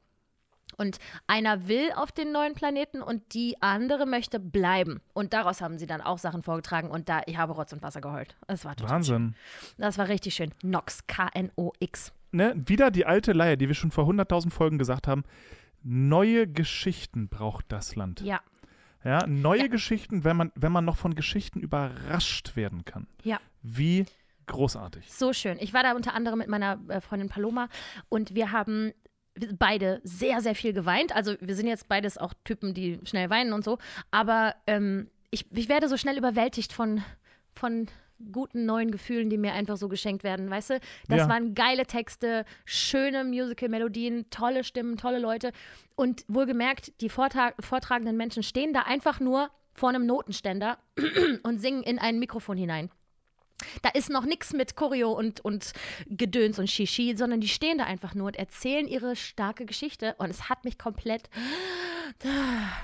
Und einer will auf den neuen Planeten und die andere möchte bleiben. Und daraus haben sie dann auch Sachen vorgetragen und da, ich habe Rotz und Wasser geheult. Das war total Wahnsinn. Schön. Das war richtig schön. Nox, K-N-O-X. Ne? Wieder die alte Leier, die wir schon vor 100.000 Folgen gesagt haben. Neue Geschichten braucht das Land. Ja, Ja, neue Ja. Geschichten, wenn man, wenn man noch von Geschichten überrascht werden kann. ja. Wie großartig. So schön. Ich war da unter anderem mit meiner äh, Freundin Paloma und wir haben beide sehr, sehr viel geweint. Also wir sind jetzt beides auch Typen, die schnell weinen und so. Aber ähm, ich, ich werde so schnell überwältigt von, von guten neuen Gefühlen, die mir einfach so geschenkt werden. Weißt du, das Ja. waren geile Texte, schöne Musical-Melodien, tolle Stimmen, tolle Leute. Und wohlgemerkt, die vortra vortragenden Menschen stehen da einfach nur vor einem Notenständer und singen in ein Mikrofon hinein. Da ist noch nichts mit Choreo und, und Gedöns und Shishi, sondern die stehen da einfach nur und erzählen ihre starke Geschichte. Und es hat mich komplett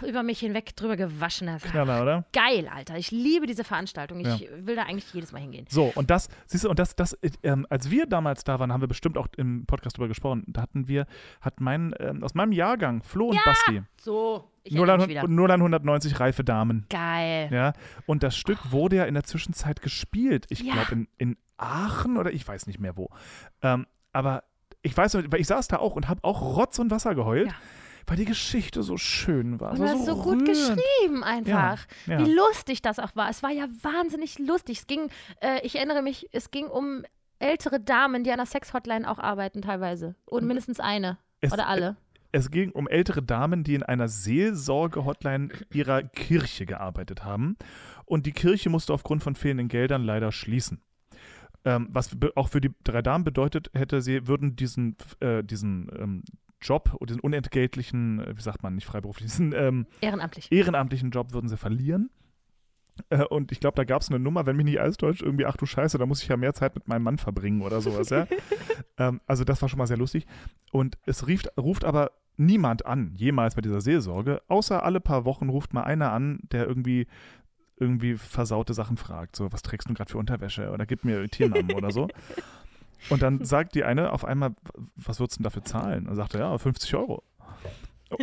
über mich hinweg drüber gewaschen. Das Knaller, oder? geil, Alter. Ich liebe diese Veranstaltung. Ich will da eigentlich jedes Mal hingehen. So, und das, siehst du, und das, das, äh, ähm, als wir damals da waren, haben wir bestimmt auch im Podcast drüber gesprochen. Da hatten wir, hat mein, ähm, aus meinem Jahrgang, Flo und Basti, So, ich erinnere mich wieder. 0 nur dann 190 reife Damen. Geil. Ja, und das Stück wurde ja in der Zwischenzeit gespielt. Ich Ja. glaube in, in Aachen oder ich weiß nicht mehr wo. Ähm, aber ich weiß noch, weil ich saß da auch und habe auch Rotz und Wasser geheult, Ja. weil die Geschichte so schön war. Und Es war das ist so gut geschrieben einfach. ja. Wie lustig das auch war. Es war ja wahnsinnig lustig. Es ging, äh, ich erinnere mich, es ging um ältere Damen, die an der Sex-Hotline auch arbeiten teilweise. Und mindestens eine. Es- Oder alle. Es ging um ältere Damen, die in einer Seelsorge-Hotline ihrer Kirche gearbeitet haben. Und die Kirche musste aufgrund von fehlenden Geldern leider schließen. Ähm, was auch für die drei Damen bedeutet hätte, sie würden diesen, äh, diesen ähm, Job, oder diesen unentgeltlichen, äh, wie sagt man, nicht freiberuflich, diesen ähm, Ehrenamtlich. ehrenamtlichen Job würden sie verlieren. Äh, Und ich glaube, da gab es eine Nummer, wenn mich nicht alles täuscht, irgendwie, ach du Scheiße, da muss ich ja mehr Zeit mit meinem Mann verbringen oder sowas, ja. ähm, also das war schon mal sehr lustig. Und es rief, ruft aber niemand an, jemals bei dieser Seelsorge, außer alle paar Wochen ruft mal einer an, der irgendwie irgendwie versaute Sachen fragt. So, was trägst du gerade für Unterwäsche? Oder gib mir Tiernamen oder so. Und dann sagt die eine auf einmal, was würdest du denn dafür zahlen? Und sagt er, ja, 50 Euro.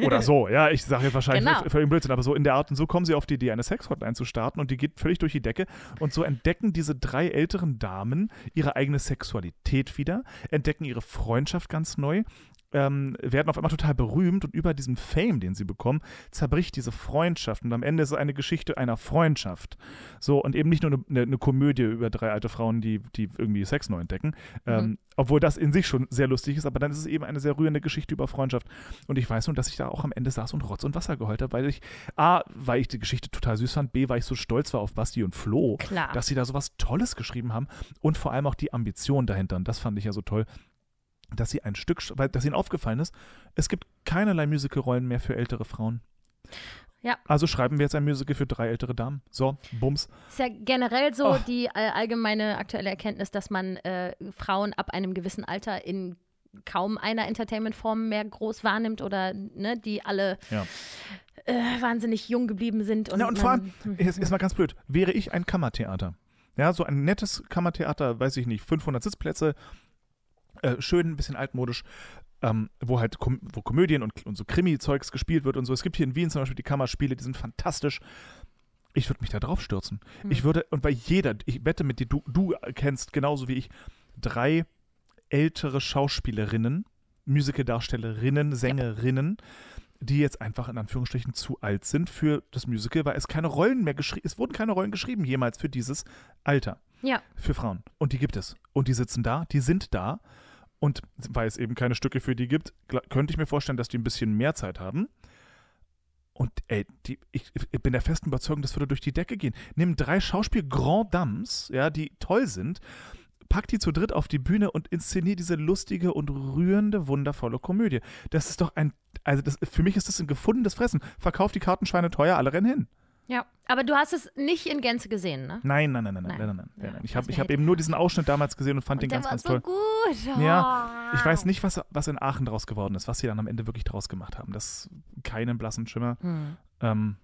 Oder so, ja, ich sage jetzt wahrscheinlich Genau. für, für Blödsinn, aber so in der Art und so kommen sie auf die Idee, eine Sex-Hotline zu starten und die geht völlig durch die Decke und so entdecken diese drei älteren Damen ihre eigene Sexualität wieder, entdecken ihre Freundschaft ganz neu, ähm, werden auf einmal total berühmt und über diesen Fame, den sie bekommen, zerbricht diese Freundschaft und am Ende ist es eine Geschichte einer Freundschaft. So, und eben nicht nur eine, eine, Komödie über drei alte Frauen, die, die irgendwie Sex neu entdecken, ähm, obwohl das in sich schon sehr lustig ist, aber dann ist es eben eine sehr rührende Geschichte über Freundschaft. Und ich weiß nur, dass ich da auch am Ende saß und Rotz und Wasser geheult habe, weil ich, A, weil ich die Geschichte total süß fand, B, weil ich so stolz war auf Basti und Flo, Klar. dass sie da sowas Tolles geschrieben haben und vor allem auch die Ambition dahinter. Und das fand ich ja so toll, dass sie ein Stück, weil dass ihnen aufgefallen ist, es gibt keinerlei Musical-Rollen mehr für ältere Frauen. Ja. Also schreiben wir jetzt ein Musical für drei ältere Damen. So, Bums. Ist ja generell so Oh. die äh, allgemeine aktuelle Erkenntnis, dass man äh, Frauen ab einem gewissen Alter in kaum einer Entertainment-Form mehr groß wahrnimmt oder ne, die alle Ja. äh, wahnsinnig jung geblieben sind. Und, Ja, und vor allem, jetzt ist mal ganz blöd, wäre ich ein Kammertheater. Ja, so ein nettes Kammertheater, weiß ich nicht, 500 Sitzplätze, äh, schön, ein bisschen altmodisch, ähm, wo halt Kom wo Komödien und, und so Krimi-Zeugs gespielt wird und so. Es gibt hier in Wien zum Beispiel die Kammerspiele, die sind fantastisch. Ich würde mich da drauf stürzen. Hm. Ich würde, und weil jeder, ich wette mit dir, du, du kennst genauso wie ich drei ältere Schauspielerinnen, Musicaldarstellerinnen, Sängerinnen, die jetzt einfach in Anführungsstrichen zu alt sind für das Musical, weil es keine Rollen mehr geschrieben, es wurden keine Rollen geschrieben jemals für dieses Alter, ja, für Frauen. Und die gibt es. Und die sitzen da, die sind da. Und weil es eben keine Stücke für die gibt, könnte ich mir vorstellen, dass die ein bisschen mehr Zeit haben. Und ey, die, ich, ich bin der festen Überzeugung, das würde durch die Decke gehen. Nimm drei Schauspiel-Grand Dames, ja, die toll sind, pack die zu dritt auf die Bühne und inszenier diese lustige und rührende, wundervolle Komödie. Das ist doch ein, also das, für mich ist das ein gefundenes Fressen. Verkauf die Kartenscheine teuer, alle rennen hin. Ja. Aber du hast es nicht in Gänze gesehen, ne? Nein, nein, nein, nein, nein, Nein. nein, nein, nein, Ja. Ich habe ich hab eben nur diesen Ausschnitt damals gesehen und fand den der ganz, war ganz so toll. gut. Ja, Oh. Ich weiß nicht, was, was in Aachen draus geworden ist, was sie dann am Ende wirklich draus gemacht haben. Das keinen blassen Schimmer. Hm. Ähm,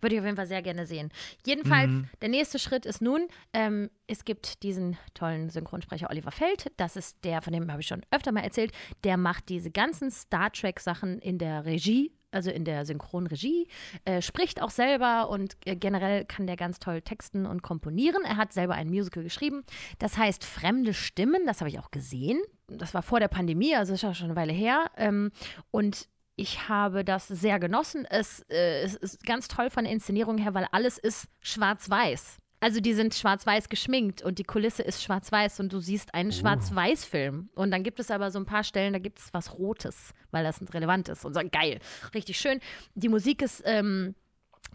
Würde ich auf jeden Fall sehr gerne sehen. Jedenfalls, Mhm. der nächste Schritt ist nun, ähm, es gibt diesen tollen Synchronsprecher Oliver Feld. Das ist der, von dem habe ich schon öfter mal erzählt. Der macht diese ganzen Star Trek-Sachen in der Regie. Also in der Synchronregie, äh, spricht auch selber und äh, generell kann der ganz toll texten und komponieren. Er hat selber ein Musical geschrieben. Das heißt Fremde Stimmen, das habe ich auch gesehen. Das war vor der Pandemie, also ist ja schon eine Weile her. Ähm, und ich habe das sehr genossen. Es, äh, es ist ganz toll von der Inszenierung her, weil alles ist schwarz-weiß. Also die sind schwarz-weiß geschminkt und die Kulisse ist schwarz-weiß und du siehst einen Schwarz-Weiß-Film. Und dann gibt es aber so ein paar Stellen, da gibt es was Rotes, weil das relevant ist. Und so geil, richtig schön. Die Musik ist, ähm,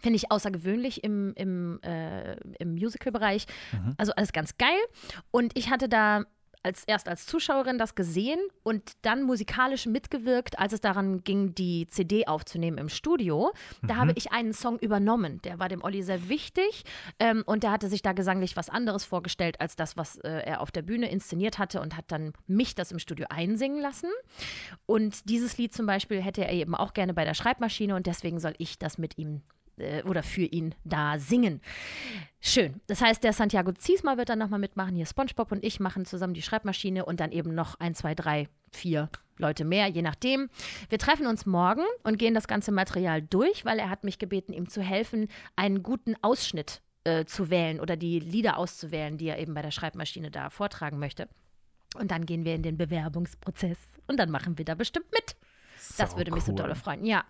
finde ich, außergewöhnlich im, im, äh, im Musical-Bereich. Also alles ganz geil. Und ich hatte da als erst als Zuschauerin das gesehen und dann musikalisch mitgewirkt, als es daran ging, die CD aufzunehmen im Studio. Da habe ich einen Song übernommen. Der war dem Olli sehr wichtig ähm, und der hatte sich da gesanglich was anderes vorgestellt als das, was äh, er auf der Bühne inszeniert hatte und hat dann mich das im Studio einsingen lassen. Und dieses Lied zum Beispiel hätte er eben auch gerne bei der Schreibmaschine und deswegen soll ich das mit ihm äh, oder für ihn da singen. Schön. Das heißt, der Santiago Ziesma wird dann nochmal mitmachen. Hier SpongeBob und ich machen zusammen die Schreibmaschine und dann eben noch ein, zwei, drei, vier Leute mehr, je nachdem. Wir treffen uns morgen und gehen das ganze Material durch, weil er hat mich gebeten, ihm zu helfen, einen guten Ausschnitt äh, zu wählen oder die Lieder auszuwählen, die er eben bei der Schreibmaschine da vortragen möchte. Und dann gehen wir in den Bewerbungsprozess und dann machen wir da bestimmt mit. Das würde mich so cool. dolle freuen. Ja,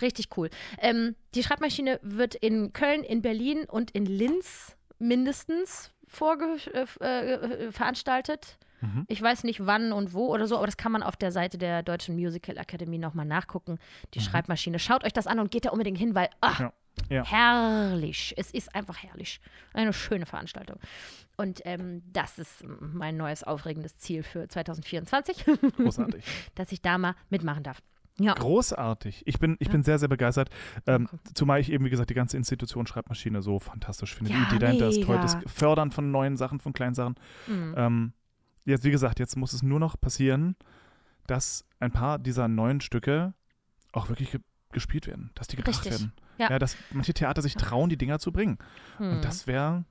richtig cool. Ähm, die Schreibmaschine wird in Köln, in Berlin und in Linz mindestens vorge äh, äh, veranstaltet. Mhm. Ich weiß nicht wann und wo oder so, aber das kann man auf der Seite der Deutschen Musical Academy nochmal nachgucken. Die Schreibmaschine. Schaut euch das an und geht da unbedingt hin, weil ach, Mhm. Ja. Ja. herrlich. Es ist einfach herrlich. Eine schöne Veranstaltung. Und ähm, das ist mein neues aufregendes Ziel für 2024, Großartig. dass ich da mal mitmachen darf. Ja. Großartig. Ich bin, ich bin sehr, sehr begeistert. Ähm, zumal ich eben, wie gesagt, die ganze Institution Schreibmaschine so fantastisch finde. Ja, die Idee dahinter ist toll. Das. Fördern von neuen Sachen, von kleinen Sachen. Mhm. Ähm, jetzt, wie gesagt, jetzt muss es nur noch passieren, dass ein paar dieser neuen Stücke auch wirklich ge gespielt werden, dass die gebracht Richtig. werden. Ja. dass manche Theater sich trauen, die Dinger zu bringen. Hm. Und das wäre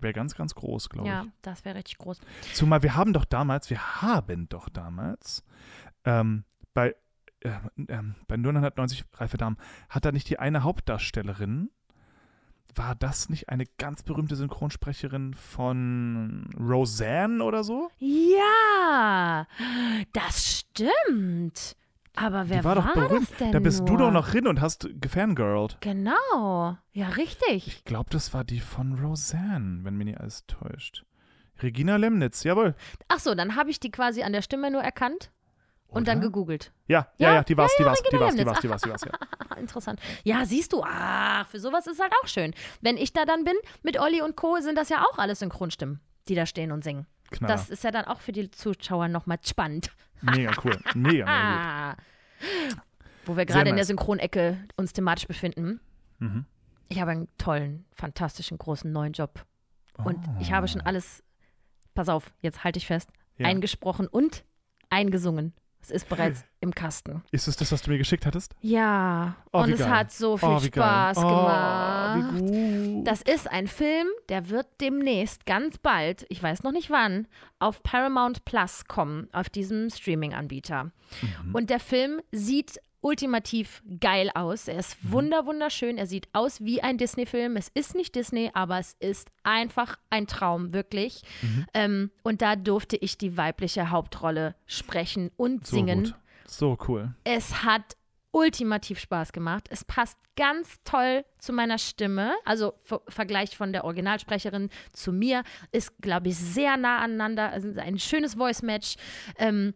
wär ganz, ganz groß, glaube ja, ich. das wäre richtig groß. Zumal wir haben doch damals, wir haben doch damals ähm, bei, äh, ähm, bei 990 Reife Damen, hat da nicht die eine Hauptdarstellerin, war das nicht eine ganz berühmte Synchronsprecherin von Roseanne oder so? Ja, das stimmt. Aber wer die war, berühmt. das denn da bist du nur? doch noch hin und hast gefangirlt. Genau. Ja, richtig. Ich glaube, das war die von Roseanne, wenn mir nicht alles täuscht. Regina Lemnitz, jawohl. Ach so, dann habe ich die quasi an der Stimme nur erkannt und dann gegoogelt. Ja, ja, Ja, ja, die war's, die war's, die war's, die war's, die war's, die war's, ja. Interessant. Ja, siehst du, ah, für sowas ist halt auch schön. Wenn ich da dann bin mit Olli und Co., sind das ja auch alles Synchronstimmen, die da stehen und singen. Knaller. Das ist ja dann auch für die Zuschauer nochmal spannend. Mega cool. Mega, mega Ah. Wo wir gerade in der nice. Synchronecke uns thematisch befinden. Mhm. Ich habe einen tollen, fantastischen, großen neuen Job. Und ich habe schon alles, pass auf, jetzt halte ich fest, Ja. eingesprochen und eingesungen. Es ist bereits im Kasten. Ist es das, was du mir geschickt hattest? Ja, Oh, und es geil. hat so viel oh, Spaß geil. gemacht. Oh, wie gut. Das ist ein Film, der wird demnächst ganz bald, ich weiß noch nicht wann, auf Paramount Plus kommen, auf diesem Streaming-Anbieter. Mhm. Und der Film sieht ultimativ geil aus. Er Mhm. ist wunder wunderschön. Er sieht aus wie ein Disney-Film. Es ist nicht Disney, aber es ist einfach ein Traum, wirklich. Mhm. Ähm, und da durfte ich die weibliche Hauptrolle sprechen und so singen. gut. So cool. Es hat ultimativ Spaß gemacht. Es passt ganz toll zu meiner Stimme. Also ver Vergleich von der Originalsprecherin zu mir ist, glaube ich, sehr nah aneinander. Also ein schönes Voice-Match. Ähm,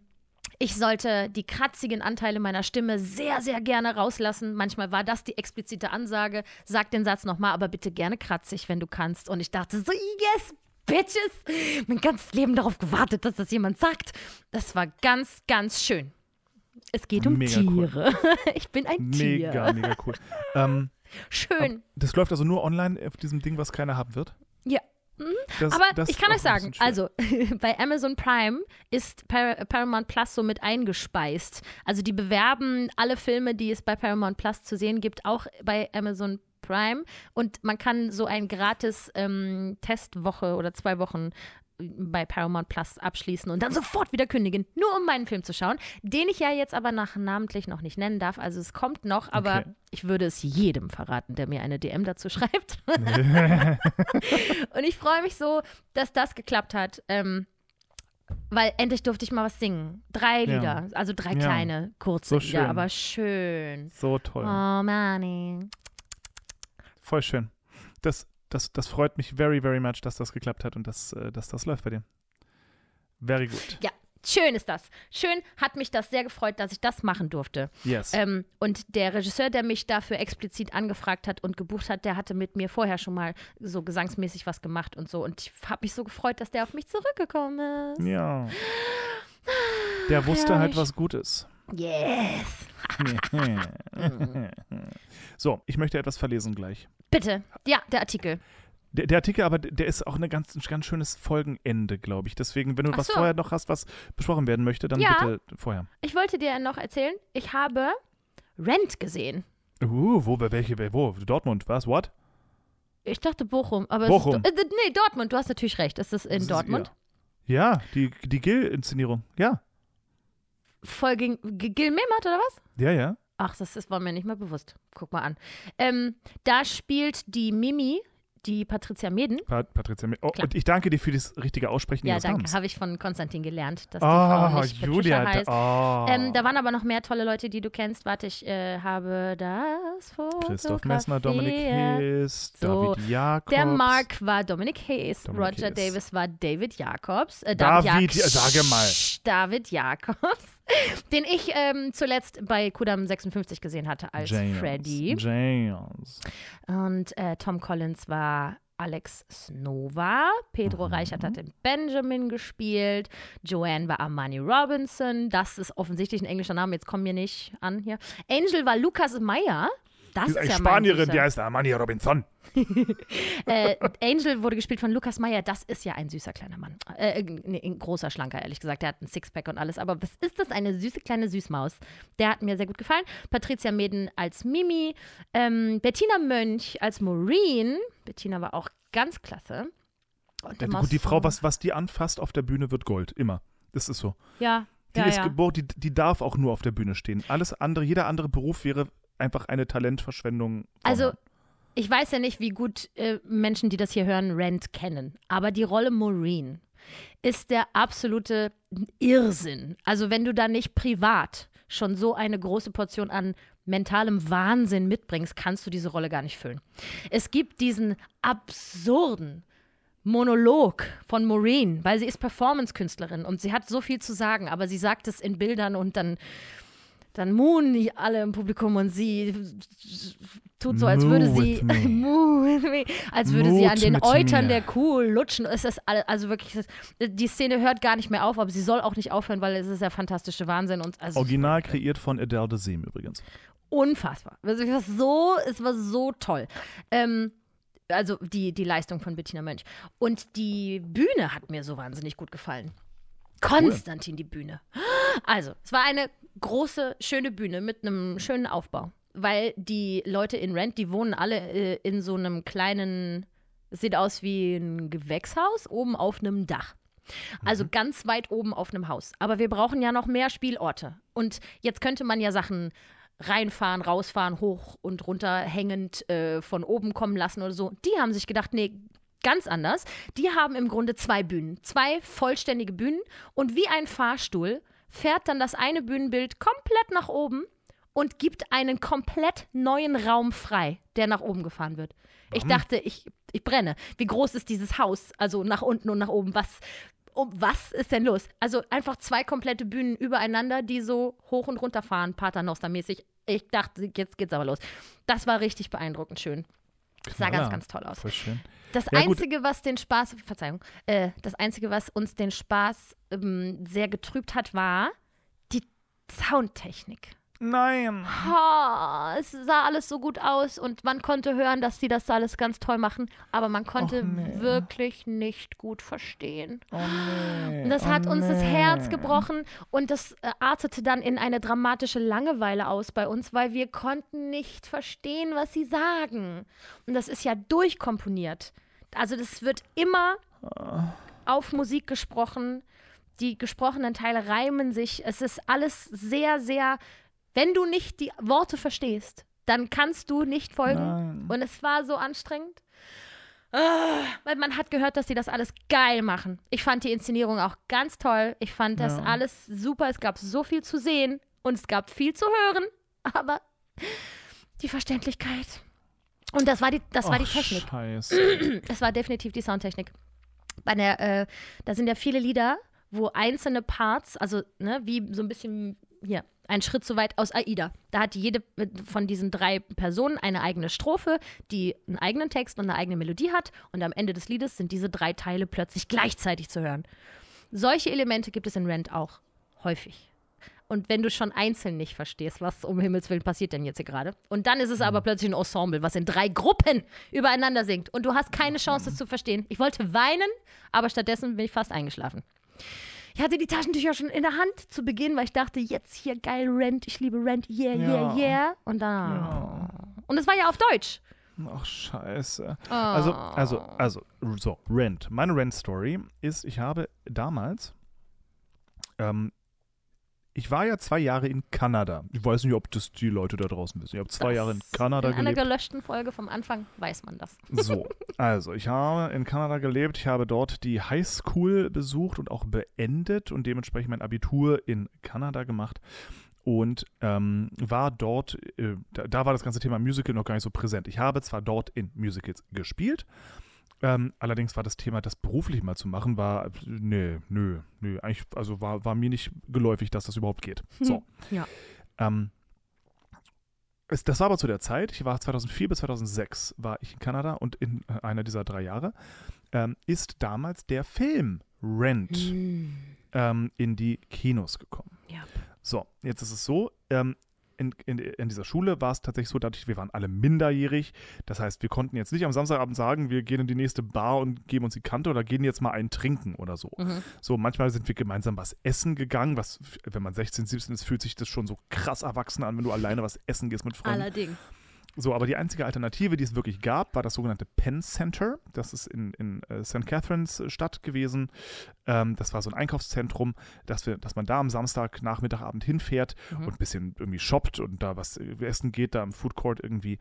ich sollte die kratzigen Anteile meiner Stimme sehr, sehr gerne rauslassen. Manchmal war das die explizite Ansage. Sag den Satz nochmal, aber bitte gerne kratzig, wenn du kannst. Und ich dachte so, yes, Bitches. Mein ganzes Leben darauf gewartet, dass das jemand sagt. Das war ganz, ganz schön. Es geht um Mega cool. Tiere. Ich bin ein Tier. Mega, mega cool. ähm, Schön. das läuft also nur online auf diesem Ding, was keiner haben wird. Ja. Das, Aber das ich kann euch sagen, also bei Amazon Prime ist Par Paramount Plus so mit eingespeist. Also die bewerben alle Filme, die es bei Paramount Plus zu sehen gibt, auch bei Amazon Prime. Und man kann so ein gratis ähm, Testwoche oder zwei Wochen bei Paramount Plus abschließen und dann sofort wieder kündigen, nur um meinen Film zu schauen, den ich ja jetzt aber nach namentlich noch nicht nennen darf. Also es kommt noch, aber Okay. ich würde es jedem verraten, der mir eine DM dazu schreibt. und ich freue mich so, dass das geklappt hat. Ähm, weil endlich durfte ich mal was singen. Drei Ja. Lieder, also drei Ja. kleine, kurze So Lieder, schön. aber schön. So toll. Oh, Manny. Voll schön. Das, das, das freut mich very, very much, dass das geklappt hat und dass, äh, dass das läuft bei dir. Very good. Ja, schön ist das. Schön hat mich das sehr gefreut, dass ich das machen durfte. Yes. Ähm, und der Regisseur, der mich dafür explizit angefragt hat und gebucht hat, der hatte mit mir vorher schon mal so gesangsmäßig was gemacht und so. Und ich habe mich so gefreut, dass der auf mich zurückgekommen ist. ja. Der wusste halt, herrlich. was gut ist. Yes. so, ich möchte etwas verlesen gleich. Bitte. Ja, der Artikel. Der, der Artikel, aber der ist auch ein ganz, ein ganz schönes Folgenende, glaube ich. Deswegen, wenn du Ach was so. vorher noch hast, was besprochen werden möchte, dann Ja. bitte vorher. Ich wollte dir noch erzählen, ich habe Rent gesehen. Uh, wo, welche, wo? Dortmund, was? What? Ich dachte Bochum, aber Bochum. es ist, äh, nee, Dortmund, du hast natürlich recht. Es ist in Das ist- Dortmund. Ja, ja die, die Gill-Inszenierung. Ja, Voll gegen Gil Mehmet oder was? ja, ja. Ach, das, das war mir nicht mehr bewusst. Guck mal an. Ähm, da spielt die Mimi, die Patricia Meden. Pat Patricia. Oh, Klar. und ich danke dir für das richtige Aussprechen Ja, ihres danke. Namens. Habe ich von Konstantin gelernt, dass die Frau Oh, nicht Patricia Julia. heißt. Da, oh. Ähm, da waren aber noch mehr tolle Leute, die du kennst. Warte, ich äh, habe das Foto. Christoph Messner, Dominik Hees, So, David Jakobs. Der Mark war Dominik Hayes, Dominik Roger Hayes. Davis war David Jacobs. Äh, David, Jak- sage mal. David Jacobs, den ich ähm, zuletzt bei Kudam 56 gesehen hatte als James. Freddy. James. Und äh, Tom Collins war Alex Snova. Pedro Mhm. Reichert hat den Benjamin gespielt. Joanne war Armani Robinson. Das ist offensichtlich ein englischer Name. Jetzt kommen wir nicht an hier. Angel war Lukas Meyer. Das ist, ist eine ja Spanierin, die heißt Armani Robinson. Äh, Angel wurde gespielt von Lukas Meyer. Das ist ja ein süßer kleiner Mann. Äh, nee, ein großer, schlanker, ehrlich gesagt. Der hat ein Sixpack und alles. Aber was ist das? Eine süße kleine Süßmaus. Der hat mir sehr gut gefallen. Patricia Meden als Mimi. Ähm, Bettina Mönch als Maureen. Bettina war auch ganz klasse. Und Ja, gut, die Frau, was, was die anfasst auf der Bühne, wird Gold. Immer. Das ist so. Ja, Die ja, ist ja. geboren, die, die darf auch nur auf der Bühne stehen. Alles andere, jeder andere Beruf wäre einfach eine Talentverschwendung. Also, ich weiß ja nicht, wie gut äh, Menschen, die das hier hören, Rent kennen. Aber die Rolle Maureen ist der absolute Irrsinn. Also, wenn du da nicht privat schon so eine große Portion an mentalem Wahnsinn mitbringst, kannst du diese Rolle gar nicht füllen. Es gibt diesen absurden Monolog von Maureen, weil sie ist Performance-Künstlerin und sie hat so viel zu sagen, aber sie sagt es in Bildern und dann dann moonen die alle im Publikum und sie tut so, als würde sie me. als würde sie Mood an den Eutern mir. der Kuh lutschen. Es ist also wirklich, ist- die Szene hört gar nicht mehr auf, aber sie soll auch nicht aufhören, weil es ist der fantastische Wahnsinn und also Original kreiert von Adele de Seem übrigens. unfassbar. Also es war so, es war so toll. Ähm, also die, die Leistung von Bettina Mönch. Und die Bühne hat mir so wahnsinnig gut gefallen. Konstantin, die Bühne. Also, es war eine große, schöne Bühne mit einem schönen Aufbau. Weil die Leute in Rent, die wohnen alle äh, in so einem kleinen, sieht aus wie ein Gewächshaus, oben auf einem Dach. Also ganz weit oben auf einem Haus. Aber wir brauchen ja noch mehr Spielorte. Und jetzt könnte man ja Sachen reinfahren, rausfahren, hoch und runter hängend äh, von oben kommen lassen oder so. Die haben sich gedacht, nee, ganz anders. Die haben im Grunde zwei Bühnen, zwei vollständige Bühnen und wie ein Fahrstuhl fährt dann das eine Bühnenbild komplett nach oben und gibt einen komplett neuen Raum frei, der nach oben gefahren wird. Ich dachte, ich, ich brenne. Wie groß ist dieses Haus? Also nach unten und nach oben. Was, um, was ist denn los? Also einfach zwei komplette Bühnen übereinander, die so hoch und runter fahren, Paternoster-mäßig. Ich dachte, jetzt geht's aber los. Das war richtig beeindruckend schön. Sah ganz, Knaller. ganz toll aus. Voll schön. Das Ja, gut. Einzige, was den Spaß, Verzeihung, äh, das Einzige, was uns den Spaß ähm, sehr getrübt hat, war die Soundtechnik. Nein. Ha, es sah alles so gut aus und man konnte hören, dass sie das alles ganz toll machen, aber man konnte nee. wirklich nicht gut verstehen. Oh nee. Und das oh, hat uns das nee. Herz gebrochen und das äh, artete dann in eine dramatische Langeweile aus bei uns, weil wir konnten nicht verstehen, was sie sagen. Und das ist ja durchkomponiert. Also das wird immer auf Musik gesprochen. Die gesprochenen Teile reimen sich. Es ist alles sehr, sehr. Wenn du nicht die Worte verstehst, dann kannst du nicht folgen. Nein. Und es war so anstrengend. Ah, weil man hat gehört, dass sie das alles geil machen. Ich fand die Inszenierung auch ganz toll. Ich fand das Ja. alles super. Es gab so viel zu sehen und es gab viel zu hören. Aber die Verständlichkeit. Und das war die, das war die Technik. Scheiße. Es war definitiv die Soundtechnik. Bei der, äh, da sind ja viele Lieder, wo einzelne Parts, also ne, wie so ein bisschen hier, ein Schritt zu weit aus AIDA. Da hat jede von diesen drei Personen eine eigene Strophe, die einen eigenen Text und eine eigene Melodie hat. Und am Ende des Liedes sind diese drei Teile plötzlich gleichzeitig zu hören. Solche Elemente gibt es in Rent auch häufig. Und wenn du schon einzeln nicht verstehst, was um Himmels Willen passiert denn jetzt hier gerade, und dann ist es aber plötzlich ein Ensemble, was in drei Gruppen übereinander singt und du hast keine Chance, es zu verstehen. Ich wollte weinen, aber stattdessen bin ich fast eingeschlafen. Ich hatte die Taschentücher schon in der Hand zu Beginn, weil ich dachte, jetzt hier geil Rent, ich liebe Rent, yeah, yeah, Ja. yeah. Und dann. Ja. Und es war ja auf Deutsch. Ach, scheiße. Oh. Also, also, also, so, Rent. Meine Rent-Story ist, ich habe damals, ähm, ich war ja zwei Jahre in Kanada. Ich weiß nicht, ob das die Leute da draußen wissen. Ich habe zwei Das- Jahre in Kanada In einer gelebt. gelöschten Folge vom Anfang weiß man das. So, also ich habe in Kanada gelebt, ich habe dort die Highschool besucht und auch beendet und dementsprechend mein Abitur in Kanada gemacht und ähm, war dort, äh, da, da war das ganze Thema Musical noch gar nicht so präsent. Ich habe zwar dort in Musicals gespielt, ähm, allerdings war das Thema, das beruflich mal zu machen, war, nee, nö, nö, eigentlich, also war, war mir nicht geläufig, dass das überhaupt geht. So. Ja. Ähm, es, das war aber zu der Zeit, ich war 2004 bis 2006 war ich in Kanada und in äh, einer dieser drei Jahre ähm, ist damals der Film Rent Hm. ähm, in die Kinos gekommen. Ja. So, jetzt ist es so, ähm, in, in, in dieser Schule war es tatsächlich so, dadurch, wir waren alle minderjährig. Das heißt, wir konnten jetzt nicht am Samstagabend sagen, wir gehen in die nächste Bar und geben uns die Kante oder gehen jetzt mal einen trinken oder so. Mhm. So, manchmal sind wir gemeinsam was essen gegangen, was, wenn man 16, 17 ist, fühlt sich das schon so krass erwachsen an, wenn du alleine was essen gehst mit Freunden. Allerdings. So, aber die einzige Alternative, die es wirklich gab, war das sogenannte Penn Center. Das ist in, in äh, St. Catharines äh, Stadt gewesen. Ähm, das war so ein Einkaufszentrum, dass, wir, dass man da am Samstag, Nachmittagabend hinfährt Mhm. und ein bisschen irgendwie shoppt und da was äh, essen geht, da im Food Court irgendwie.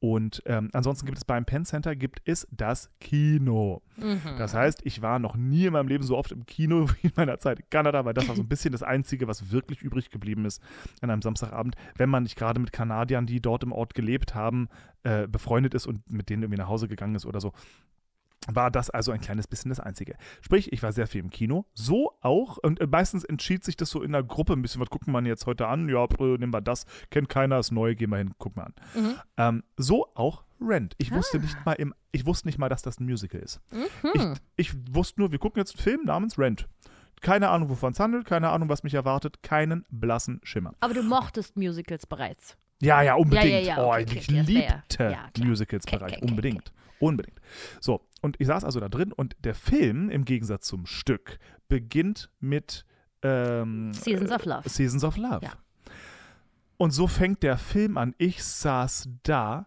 Und ähm, ansonsten gibt es beim Penn Center gibt es das Kino. Mhm. Das heißt, ich war noch nie in meinem Leben so oft im Kino wie in meiner Zeit in Kanada, weil das war so ein bisschen das Einzige, was wirklich übrig geblieben ist an einem Samstagabend, wenn man nicht gerade mit Kanadiern, die dort im Ort gelebt haben, äh, befreundet ist und mit denen irgendwie nach Hause gegangen ist oder so. War das also ein kleines bisschen das Einzige. Sprich, ich war sehr viel im Kino, so auch, und äh, meistens entschied sich das so in der Gruppe ein bisschen, was gucken wir jetzt heute an? Ja, nehmen wir das, kennt keiner, ist neu, gehen wir hin, gucken wir an. Mhm. Ähm, so auch Rent. Ich wusste nicht mal im, ich wusste nicht mal, dass das ein Musical ist. Mhm. Ich, ich wusste nur, wir gucken jetzt einen Film namens Rent. Keine Ahnung, wovon es handelt, keine Ahnung, was mich erwartet, keinen blassen Schimmer. Aber du mochtest Musicals bereits. Ja, ja, unbedingt. Ja, ja, ja, oh, okay, ich okay, liebte. Musicals-Bereich. Unbedingt. Unbedingt. So, und ich saß also da drin und der Film, im Gegensatz zum Stück, beginnt mit ähm, Seasons of Love. Seasons of Love. Ja. Und so fängt der Film an. Ich saß da,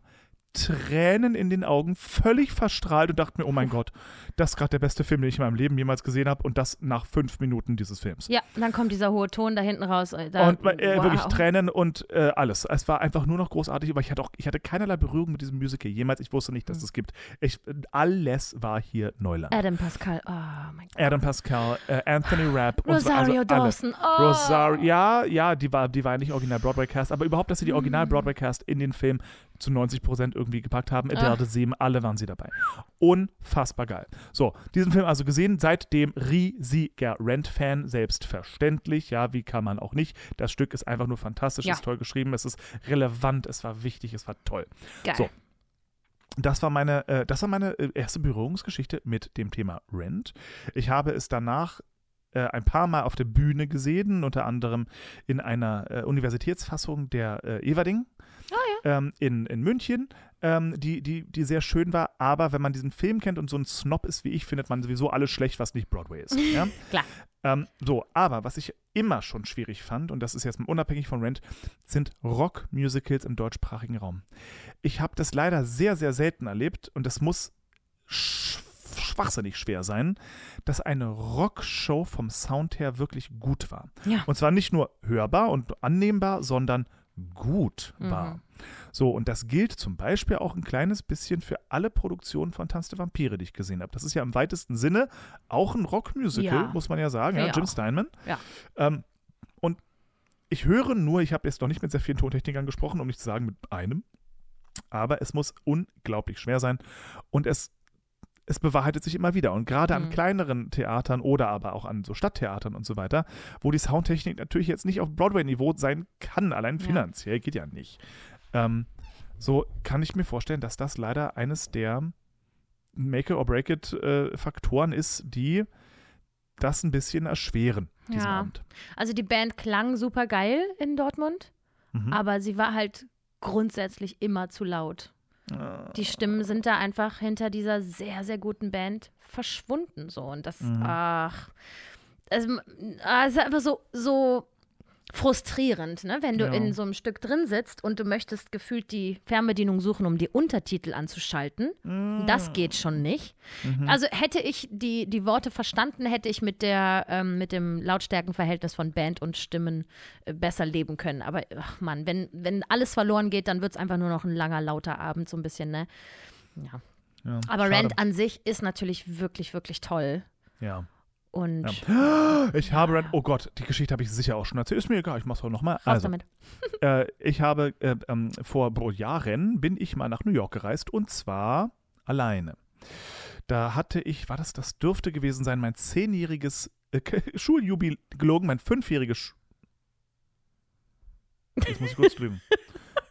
Tränen in den Augen, völlig verstrahlt und dachte mir, oh mein Gott, das ist gerade der beste Film, den ich in meinem Leben jemals gesehen habe und das nach fünf Minuten dieses Films. Ja, dann kommt dieser hohe Ton da hinten raus. äh, Da, Und äh, wow. wirklich Tränen und äh, alles. Es war einfach nur noch großartig, aber ich hatte auch, ich hatte keinerlei Berührung mit diesem Musical jemals. Ich wusste nicht, dass Mhm. es gibt. Ich, alles war hier Neuland. Adam Pascal, oh mein Gott. Adam Pascal, äh, Anthony Rapp und so, Rosario also. Dawson, oh. Rosario, ja, ja, die war, die war nicht original Broadway Cast, aber überhaupt, dass sie die original Mhm. Broadway Cast in den Film zu 90 Prozent irgendwie gepackt haben. Ah. Adele Dazeem, alle waren sie dabei. Unfassbar geil. So, diesen Film also gesehen, seitdem riesiger Rent-Fan, selbstverständlich. Ja, wie kann man auch nicht. Das Stück ist einfach nur fantastisch, Ja. ist toll geschrieben, es ist relevant, es war wichtig, es war toll. Geil. So. Das war meine, äh, das war meine äh, erste Berührungsgeschichte mit dem Thema Rent. Ich habe es danach äh, ein paar Mal auf der Bühne gesehen, unter anderem in einer äh, Universitätsfassung der äh, Everding ähm, in, in München, ähm, die, die, die sehr schön war. Aber wenn man diesen Film kennt und so ein Snob ist wie ich, findet man sowieso alles schlecht, was nicht Broadway ist. Ja? Klar. Ähm, so, aber was ich immer schon schwierig fand, und das ist jetzt unabhängig von Rent, sind Rock-Musicals im deutschsprachigen Raum. Ich habe das leider sehr, sehr selten erlebt und es muss sch schwachsinnig schwer sein, dass eine Rockshow vom Sound her wirklich gut war. Ja. Und zwar nicht nur hörbar und annehmbar, sondern gut Mhm. war. So, und das gilt zum Beispiel auch ein kleines bisschen für alle Produktionen von Tanz der Vampire, die ich gesehen habe. Das ist ja im weitesten Sinne auch ein Rockmusical, Ja. muss man ja sagen, ja, Ja. Jim Steinman. Ja. Ähm, und ich höre nur, ich habe jetzt noch nicht mit sehr vielen Tontechnikern gesprochen, um nicht zu sagen mit einem, aber es muss unglaublich schwer sein und es es bewahrheitet sich immer wieder. Und gerade an Mhm. kleineren Theatern oder aber auch an so Stadttheatern und so weiter, wo die Soundtechnik natürlich jetzt nicht auf Broadway-Niveau sein kann, allein Ja. finanziell geht ja nicht. Ähm, so kann ich mir vorstellen, dass das leider eines der Make-or-Break-it-Faktoren ist, die das ein bisschen erschweren, diesen Ja. Abend. Also die Band klang super geil in Dortmund, Mhm. aber sie war halt grundsätzlich immer zu laut. Die Stimmen sind da einfach hinter dieser sehr, sehr guten Band verschwunden so. Und das, Mhm. ach, es, ah, es ist einfach so, so frustrierend, ne? wenn du Ja. in so einem Stück drin sitzt und du möchtest gefühlt die Fernbedienung suchen, um die Untertitel anzuschalten. Das geht schon nicht. Mhm. Also hätte ich die, die Worte verstanden, hätte ich mit, der, ähm, mit dem Lautstärkenverhältnis von Band und Stimmen äh, besser leben können. Aber ach Mann, wenn, wenn alles verloren geht, dann wird es einfach nur noch ein langer, lauter Abend, so ein bisschen, ne? Ja. Ja, Aber schade. Rent an sich ist natürlich wirklich, wirklich toll. Ja. Und Ich habe Rent, oh Gott, die Geschichte habe ich sicher auch schon erzählt. Ist mir egal, ich mach's auch nochmal. raus Also, damit. äh, ich habe äh, ähm, vor Jahren bin ich mal nach New York gereist und zwar alleine. Da hatte ich, war das, das dürfte gewesen sein, mein zehnjähriges äh, Schuljubiläum, gelogen, mein fünfjähriges. Sch Jetzt muss ich kurz lügen.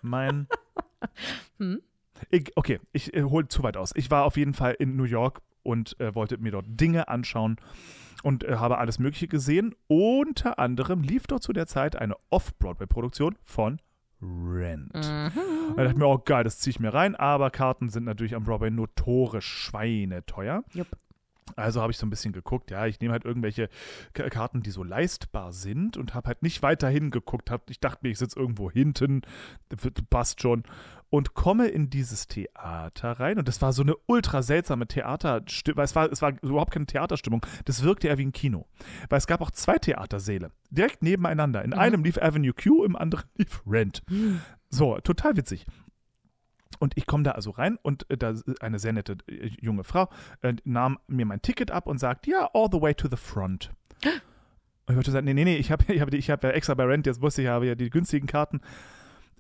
Mein. Hm? Ich, okay, ich äh, hole zu weit aus. Ich war auf jeden Fall in New York und äh, wollte mir dort Dinge anschauen und äh, habe alles Mögliche gesehen. Unter anderem lief dort zu der Zeit eine Off-Broadway-Produktion von Rent. Mhm. Da dachte ich mir, oh geil, das ziehe ich mir rein, aber Karten sind natürlich am Broadway notorisch schweineteuer. Jupp. Also habe ich so ein bisschen geguckt, ja, ich nehme halt irgendwelche K Karten, die so leistbar sind und habe halt nicht weiterhin geguckt. Hab, ich dachte mir, ich sitze irgendwo hinten, passt schon. Und komme in dieses Theater rein und das war so eine ultra seltsame Theaterstimmung, weil es war, es war überhaupt keine Theaterstimmung. Das wirkte eher wie ein Kino. Weil es gab auch zwei Theatersäle, direkt nebeneinander. In Mhm. einem lief Avenue Q, im anderen lief Rent. So, total witzig. Und ich komme da also rein und äh, da eine sehr nette äh, junge Frau äh, nahm mir mein Ticket ab und sagt, ja, all the way to the front. Und ich wollte sagen, nee, nee, nee, ich habe ich hab, ich hab ja extra bei Rent, jetzt wusste ich, ich habe ja die günstigen Karten.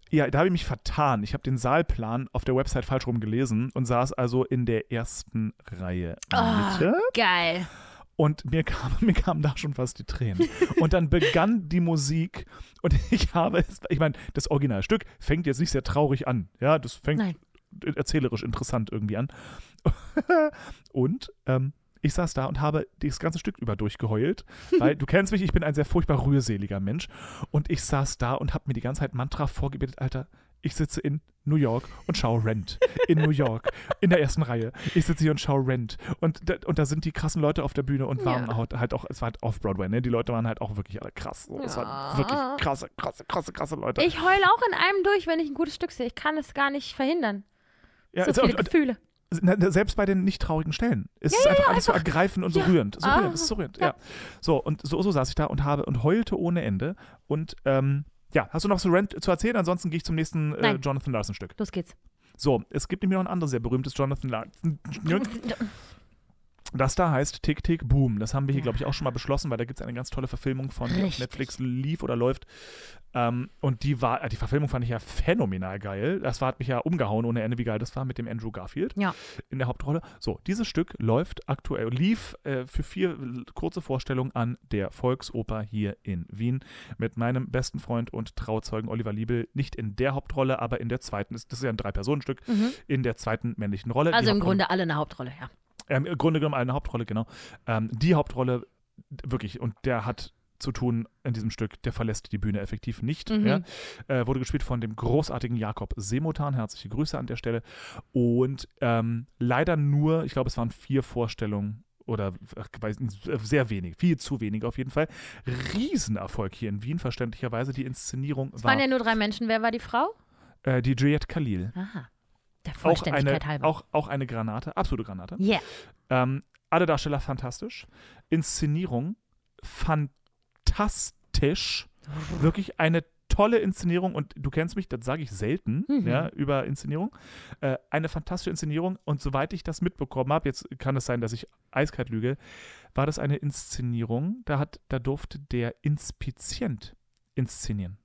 Ja, da habe ich mich vertan. Ich habe den Saalplan auf der Website falsch rum gelesen und saß also in der ersten Reihe. Mitte. Geil. Und mir kam, mir kamen da schon fast die Tränen. Und dann begann die Musik und ich habe, es- ich meine, das Originalstück fängt jetzt nicht sehr traurig an. Ja, das fängt Nein. erzählerisch interessant irgendwie an. und ähm, ich saß da und habe das ganze Stück über durchgeheult, weil du kennst mich, ich bin ein sehr furchtbar rührseliger Mensch. Und ich saß da und habe mir die ganze Zeit Mantra vorgebetet, Alter, ich sitze in New York und schaue Rent. In New York, in der ersten Reihe. Ich sitze hier und schaue Rent. Und da, und da sind die krassen Leute auf der Bühne und waren Ja. halt, halt auch, es war halt Off-Broadway, ne? Die Leute waren halt auch wirklich alle krass. So. Es Ja. waren wirklich krasse, krasse, krasse, krasse Leute. Ich heule auch in einem durch, wenn ich ein gutes Stück sehe. Ich kann es gar nicht verhindern. ja, so es- viele und, Gefühle. Na, na, selbst bei den nicht traurigen Stellen. Es ist einfach alles so einfach- ergreifend und so ja. rührend. So Ah, rührend, es ist so rührend, ja. ja. So, und so, so saß ich da und habe und heulte ohne Ende. Und ähm, ja, hast du noch so Rent zu erzählen? Ansonsten gehe ich zum nächsten äh. Jonathan Larson-Stück. Los geht's. So, es gibt nämlich noch ein anderes sehr berühmtes Jonathan Larson. Das da heißt Tick Tick Boom. Das haben wir hier, glaube ich, auch schon mal beschlossen, weil da gibt es eine ganz tolle Verfilmung von, Richtig. Netflix lief oder läuft. Ähm, und die war, die Verfilmung fand ich ja phänomenal geil. Das war, hat mich ja umgehauen ohne Ende, wie geil das war mit dem Andrew Garfield Ja. in der Hauptrolle. So, dieses Stück läuft aktuell, lief äh, für vier kurze Vorstellungen an der Volksoper hier in Wien mit meinem besten Freund und Trauzeugen Oliver Liebel. Nicht in der Hauptrolle, aber in der zweiten, das ist ja ein Drei-Personen-Stück, Mhm. in der zweiten männlichen Rolle. Die Also im Hauptrolle- Grunde alle eine Hauptrolle, ja. Ähm, Im Grunde genommen eine Hauptrolle, genau. Ähm, die Hauptrolle wirklich, und der hat zu tun in diesem Stück, der verlässt die Bühne effektiv nicht. Mhm. Ja. Äh, wurde gespielt von dem großartigen Jakob Seemotan. Herzliche Grüße an der Stelle. Und ähm, leider nur, ich glaube, es waren vier Vorstellungen oder weiß nicht, sehr wenig, viel zu wenig auf jeden Fall. Riesenerfolg hier in Wien, verständlicherweise. Die Inszenierung Es war waren ja nur drei Menschen. Wer war die Frau? äh, die Juliette Khalil. Aha. Der Auch Vollständigkeit eine, halber. auch, auch eine Granate, absolute Granate. Yeah. Ähm, alle Darsteller fantastisch. Inszenierung fantastisch. Wirklich eine tolle Inszenierung und du kennst mich, das sage ich selten Mhm. ja, über Inszenierung. Äh, eine fantastische Inszenierung und soweit ich das mitbekommen habe, jetzt kann es sein, dass ich eiskalt lüge, war das eine Inszenierung, da, hat, da durfte der Inspizient inszenieren.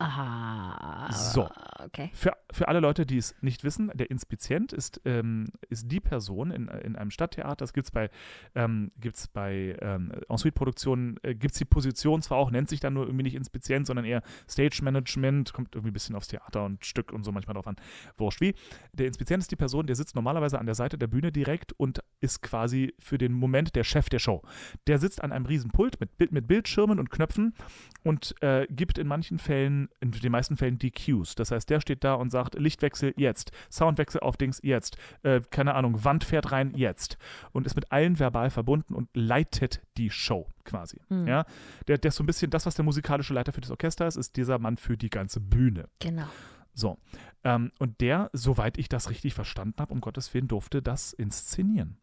Aha. So. Okay. Für, für alle Leute, die es nicht wissen, der Inspizient ist, ähm, ist die Person in, in einem Stadttheater. Das gibt es bei, ähm, gibt's bei ähm, Ensuite-Produktionen, äh, gibt es die Position zwar auch, nennt sich dann nur irgendwie nicht Inspizient, sondern eher Stage Management, kommt irgendwie ein bisschen aufs Theater und Stück und so manchmal drauf an. Wurscht wie. Der Inspizient ist die Person, der sitzt normalerweise an der Seite der Bühne direkt und ist quasi für den Moment der Chef der Show. Der sitzt an einem riesen Pult mit, mit Bildschirmen und Knöpfen und äh, gibt in manchen Fällen, in den meisten Fällen die Cues. Das heißt, der steht da und sagt, Lichtwechsel jetzt, Soundwechsel auf Dings jetzt, äh, keine Ahnung, Wand fährt rein jetzt und ist mit allen verbal verbunden und leitet die Show quasi. Hm. Ja, der, der ist so ein bisschen das, was der musikalische Leiter für das Orchester ist, ist dieser Mann für die ganze Bühne. Genau. So. Ähm, und der, soweit ich das richtig verstanden habe, um Gottes Willen, durfte das inszenieren.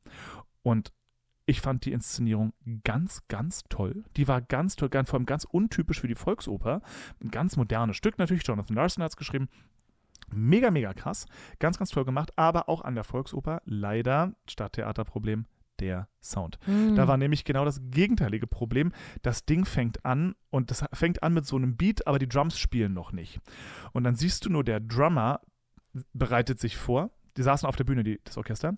Und ich fand die Inszenierung ganz, ganz toll. Die war ganz toll, ganz, vor allem ganz untypisch für die Volksoper. Ein ganz modernes Stück natürlich. Jonathan Larson hat es geschrieben. Mega, mega krass. Ganz, ganz toll gemacht. Aber auch an der Volksoper leider Stadttheaterproblem der Sound. Hm. Da war nämlich genau das gegenteilige Problem. Das Ding fängt an und das fängt an mit so einem Beat, aber die Drums spielen noch nicht. Und dann siehst du nur, der Drummer bereitet sich vor. Die saßen auf der Bühne, die, das Orchester.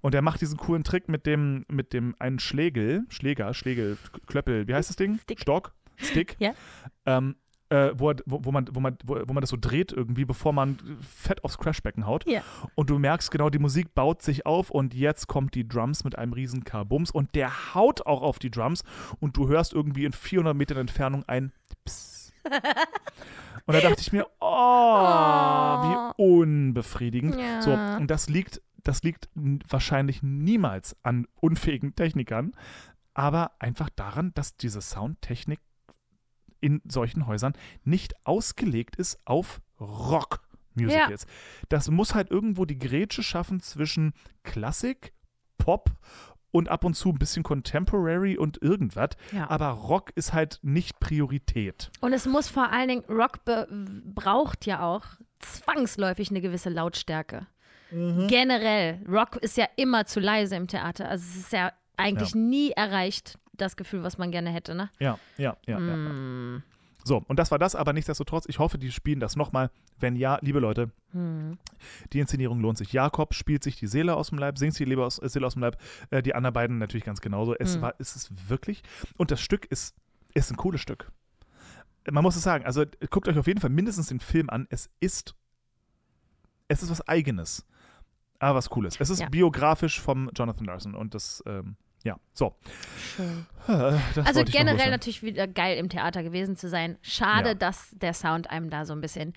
Und er macht diesen coolen Trick mit dem, mit dem einen Schlägel, Schläger, Schlägel, Klöppel, wie heißt das Ding? Stick. Stock, Stick. Ja. Ähm, äh, wo, wo, wo, man, wo, man, wo, wo man das so dreht irgendwie, bevor man fett aufs Crashbecken haut. Ja. Und du merkst genau, die Musik baut sich auf und jetzt kommt die Drums mit einem riesen Karbums und der haut auch auf die Drums und du hörst irgendwie in 400 Metern Entfernung ein Psst. Und da dachte ich mir, oh, wie unbefriedigend. Ja. So, und das liegt, das liegt wahrscheinlich niemals an unfähigen Technikern, aber einfach daran, dass diese Soundtechnik in solchen Häusern nicht ausgelegt ist auf Rock-Musicals. Das muss halt irgendwo die Grätsche schaffen zwischen Klassik, Pop und ab und zu ein bisschen Contemporary und irgendwas. Ja. Aber Rock ist halt nicht Priorität. Und es muss vor allen Dingen, Rock be braucht ja auch zwangsläufig eine gewisse Lautstärke. Mhm. Generell. Rock ist ja immer zu leise im Theater. Also es ist ja eigentlich Ja. nie erreicht, das Gefühl, was man gerne hätte, ne? Ja, ja, ja. ja. So, und das war das, aber nichtsdestotrotz, ich hoffe, die spielen das nochmal. Wenn ja, liebe Leute, Hm. die Inszenierung lohnt sich. Jakob spielt sich die Seele aus dem Leib, singt sich die Leber aus, äh, Seele aus dem Leib. Äh, die anderen beiden natürlich ganz genauso. Es Mhm. war, es ist wirklich, und das Stück ist, ist ein cooles Stück. Man muss es sagen, also guckt euch auf jeden Fall mindestens den Film an. Es ist, es ist was Eigenes, aber was Cooles. Es ist Ja. biografisch vom Jonathan Larson und das, ähm, ja, so. Schön. Äh, Das Also generell natürlich wieder geil im Theater gewesen zu sein. Schade, Ja. dass der Sound einem da so ein bisschen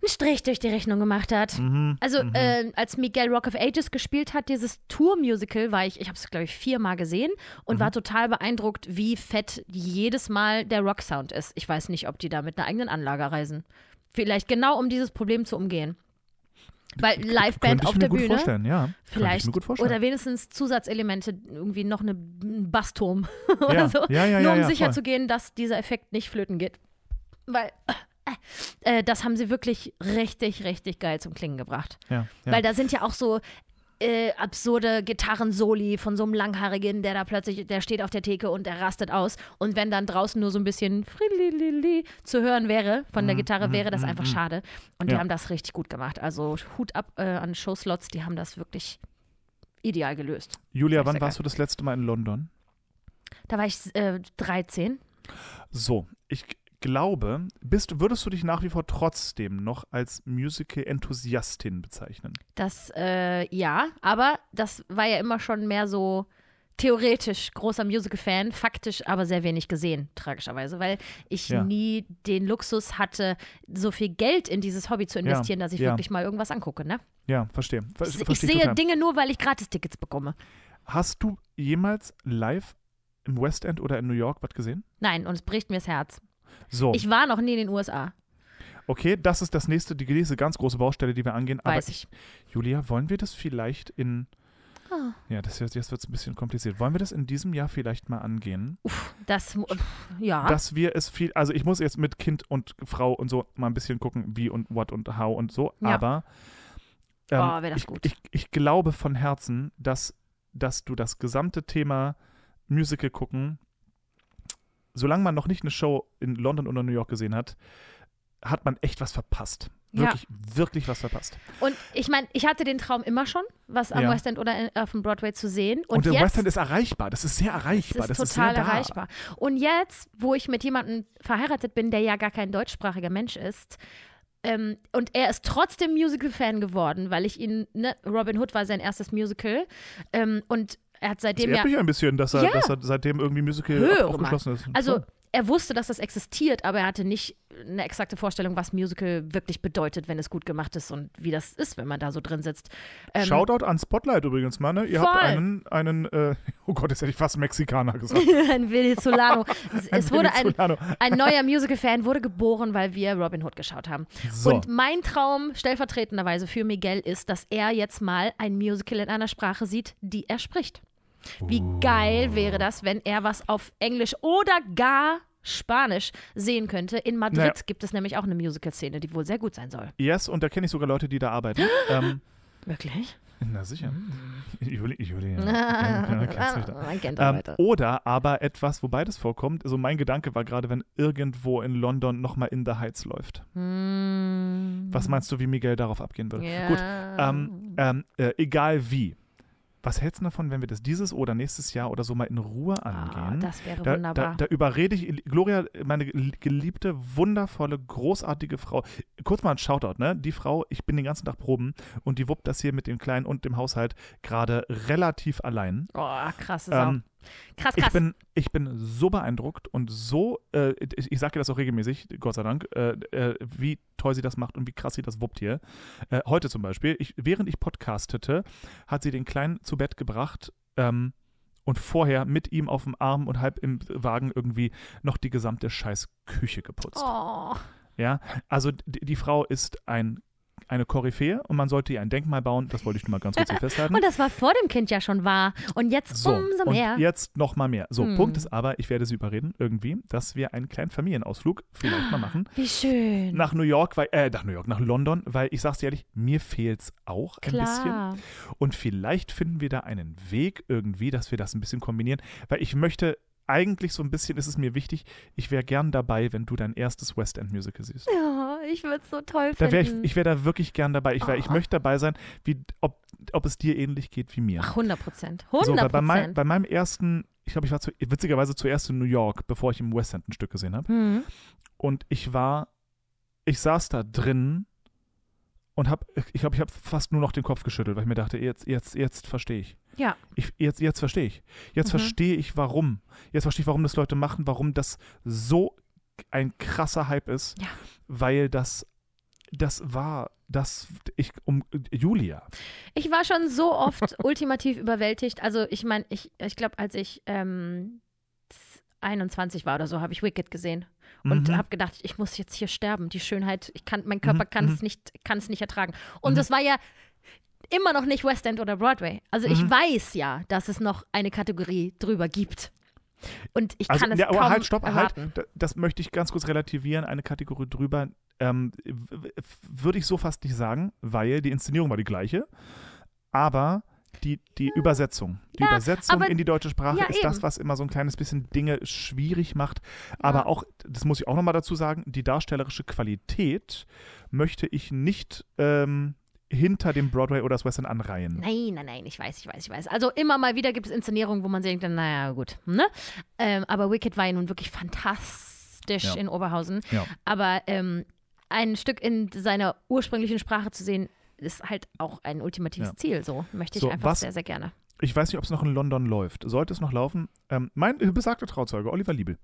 einen Strich durch die Rechnung gemacht hat. Mhm, Also mhm. äh, als Miguel Rock of Ages gespielt hat, dieses Tour-Musical, war ich, ich habe es glaube ich viermal gesehen und Mhm. war total beeindruckt, wie fett jedes Mal der Rock-Sound ist. Ich weiß nicht, ob die da mit einer eigenen Anlage reisen. Vielleicht genau, um dieses Problem zu umgehen. Weil Liveband Könnte ich auf mir der gut Bühne, vorstellen, ja. Vielleicht mir gut vorstellen. oder wenigstens Zusatzelemente, irgendwie noch eine, ein Bassturm oder ja, so, ja, ja, nur um sicher zu gehen, dass dieser Effekt nicht flöten geht. Weil äh, äh, das haben sie wirklich richtig, richtig geil zum Klingen gebracht. Weil da sind ja auch so äh, absurde Gitarrensoli von so einem Langhaarigen, der da plötzlich, der steht auf der Theke und der rastet aus. Und wenn dann draußen nur so ein bisschen zu hören wäre von der Mhm, Gitarre, mhm, wäre das mhm, einfach schade. Und die Ja. haben das richtig gut gemacht. Also Hut ab äh, an Showslots, die haben das wirklich ideal gelöst. Julia, wann warst du das letzte Mal in London? Da war ich äh, 13. So, ich glaube, bist, würdest du dich nach wie vor trotzdem noch als Musical-Enthusiastin bezeichnen? Das, äh, ja, aber das war ja immer schon mehr so theoretisch großer Musical-Fan, faktisch aber sehr wenig gesehen, tragischerweise, weil ich Ja. nie den Luxus hatte, so viel Geld in dieses Hobby zu investieren, dass ich ja. wirklich mal irgendwas angucke. Ne? Ja, verstehe. Ver Ich, ich verstehe sehe total. Dinge nur, weil ich Gratistickets bekomme. Hast du jemals live im West End oder in New York was gesehen? Nein, und es bricht mir das Herz. So, Ich war noch nie in den USA, okay, das ist das nächste, die nächste ganz große Baustelle, die wir angehen. Aber weiß ich. Julia, wollen wir das vielleicht in. Ah. Ja, das, jetzt wird es ein bisschen kompliziert. Wollen wir das in diesem Jahr vielleicht mal angehen? Uff, das, ja. Dass wir es viel. Also, ich muss jetzt mit Kind und Frau und so mal ein bisschen gucken, wie und what und how und so. Ja. Aber. ähm, Oh, wär das ich, gut. Ich, ich glaube von Herzen, dass, dass du das gesamte Thema Musical gucken, solange man noch nicht eine Show in London oder New York gesehen hat, hat man echt was verpasst. Ja. Wirklich, wirklich was verpasst. Und ich meine, ich hatte den Traum immer schon, was am Ja. West End oder in, auf dem Broadway zu sehen. Und, Und, der jetzt West End ist erreichbar. Das ist sehr erreichbar. ist das total ist sehr da. erreichbar. Und jetzt, wo ich mit jemandem verheiratet bin, der ja gar kein deutschsprachiger Mensch ist, ähm, und er ist trotzdem Musical-Fan geworden, weil ich ihn, ne, Robin Hood war sein erstes Musical. Ähm, und er hat Das seitdem ehrt ja. mich ein bisschen, dass er, Ja. dass er seitdem irgendwie Musical Höre ab- abgeschlossen ist. Also Toll. er wusste, dass das existiert, aber er hatte nicht eine exakte Vorstellung, was Musical wirklich bedeutet, wenn es gut gemacht ist und wie das ist, wenn man da so drin sitzt. Ähm, Shoutout an Spotlight übrigens, Mann. Ne? Ihr habt Voll. einen, einen äh, oh Gott, jetzt hätte ich fast Mexikaner gesagt. ein Venezolano. Es, es wurde ein, ein neuer Musical-Fan wurde geboren, weil wir Robin Hood geschaut haben. So. Und mein Traum stellvertretenderweise für Miguel ist, dass er jetzt mal ein Musical in einer Sprache sieht, die er spricht. Wie geil wäre das, wenn er was auf Englisch oder gar Spanisch sehen könnte. In Madrid Naja. gibt es nämlich auch eine Musical-Szene, die wohl sehr gut sein soll. Yes, und da kenne ich sogar Leute, die da arbeiten. ähm, Wirklich? na sicher. Juli, Juli, ja. Kennt Ähm, Leute. oder aber etwas, wo beides vorkommt. Also mein Gedanke war gerade, wenn irgendwo in London nochmal In the Heights läuft. Hm. Was meinst du, wie Miguel darauf abgehen würde? Ja. Gut, ähm, ähm, äh, egal wie. Was hältst du davon, wenn wir das dieses oder nächstes Jahr oder so mal in Ruhe Ah, angehen? das wäre Da, wunderbar. da, da überrede ich Gloria, meine gel- geliebte, wundervolle, großartige Frau. Kurz mal ein Shoutout, ne? Die Frau, ich bin den ganzen Tag proben und die wuppt das hier mit dem Kleinen und dem Haushalt gerade relativ allein. oh, krasse Sau. Ähm, krass, ich krass. bin, ich bin so beeindruckt und so, äh, ich, ich sage ihr das auch regelmäßig, Gott sei Dank, äh, äh, wie toll sie das macht und wie krass sie das wuppt hier. Äh, heute zum Beispiel, ich, während ich podcastete, hat sie den Kleinen zu Bett gebracht ähm, und vorher mit ihm auf dem Arm und halb im Wagen irgendwie noch die gesamte scheiß Küche geputzt. oh. Ja, also die, die Frau ist ein, eine Koryphäe und man sollte ihr ein Denkmal bauen, das wollte ich nur mal ganz kurz hier festhalten. Und das war vor dem Kind ja schon wahr. Und jetzt So, umso und mehr. jetzt noch mal mehr. So, Hm. Punkt ist aber, ich werde sie überreden, irgendwie, dass wir einen kleinen Familienausflug vielleicht mal machen. Wie schön. Nach New York, weil, äh, nach New York, nach London, weil ich sag's dir ehrlich, mir fehlt's auch ein bisschen. Und vielleicht finden wir da einen Weg irgendwie, dass wir das ein bisschen kombinieren, weil ich möchte eigentlich so ein bisschen, ist es mir wichtig, ich wäre gern dabei, wenn du dein erstes West End Musical siehst. Ja, ich würde es so toll Da finden. wär ich ich wäre da wirklich gern dabei. Ich, wär, ich Oh. möchte dabei sein, wie, ob, ob es dir ähnlich geht wie mir. Ach, 100 Prozent. So, 100 weil bei, mein, Prozent. bei meinem ersten, ich glaube, ich war zu, witzigerweise zuerst in New York, bevor ich im West End ein Stück gesehen habe. Hm. Und ich war, ich saß da drin und habe, ich glaube, ich habe fast nur noch den Kopf geschüttelt, weil ich mir dachte, jetzt, jetzt, jetzt verstehe ich. Ja. ich. Jetzt, jetzt verstehe ich. Jetzt Mhm. verstehe ich, warum. Jetzt verstehe ich, warum das Leute machen, warum das so ein krasser Hype ist, Ja. weil das, das war, das, ich, um Julia. Ich war schon so oft ultimativ überwältigt. Also ich meine, ich, ich glaube, als ich ähm, 21 war oder so, habe ich Wicked gesehen und Mhm. habe gedacht, ich muss jetzt hier sterben. Die Schönheit, ich kann, mein Körper Mhm, kann mhm. es nicht, kann es nicht ertragen. Und Mhm. das war ja immer noch nicht West End oder Broadway. Also ich Mhm. weiß ja, dass es noch eine Kategorie drüber gibt. Und ich Also, kann es ja, aber halt, stopp, erwarten. halt. Da- Das möchte ich ganz kurz relativieren. Eine Kategorie drüber ähm, würde ich so fast nicht sagen, weil die Inszenierung war die gleiche. Aber die, die Übersetzung, die Ja, Übersetzung aber- in die deutsche Sprache ja, ist das, eben. was immer so ein kleines bisschen Dinge schwierig macht. Aber auch, das muss ich auch nochmal dazu sagen, die darstellerische Qualität möchte ich nicht ähm, hinter dem Broadway oder das West End anreihen. Nein, nein, nein, ich weiß, ich weiß, ich weiß. Also immer mal wieder gibt es Inszenierungen, wo man denkt, naja, gut. Ne? Ähm, aber Wicked war ja nun wirklich fantastisch Ja. in Oberhausen. Ja. Aber ähm, ein Stück in seiner ursprünglichen Sprache zu sehen, ist halt auch ein ultimatives Ja. Ziel. So möchte ich So, einfach was- sehr, sehr gerne. Ich weiß nicht, ob es noch in London läuft. Sollte es noch laufen? Ähm, mein besagter Trauzeuge, Oliver Liebel,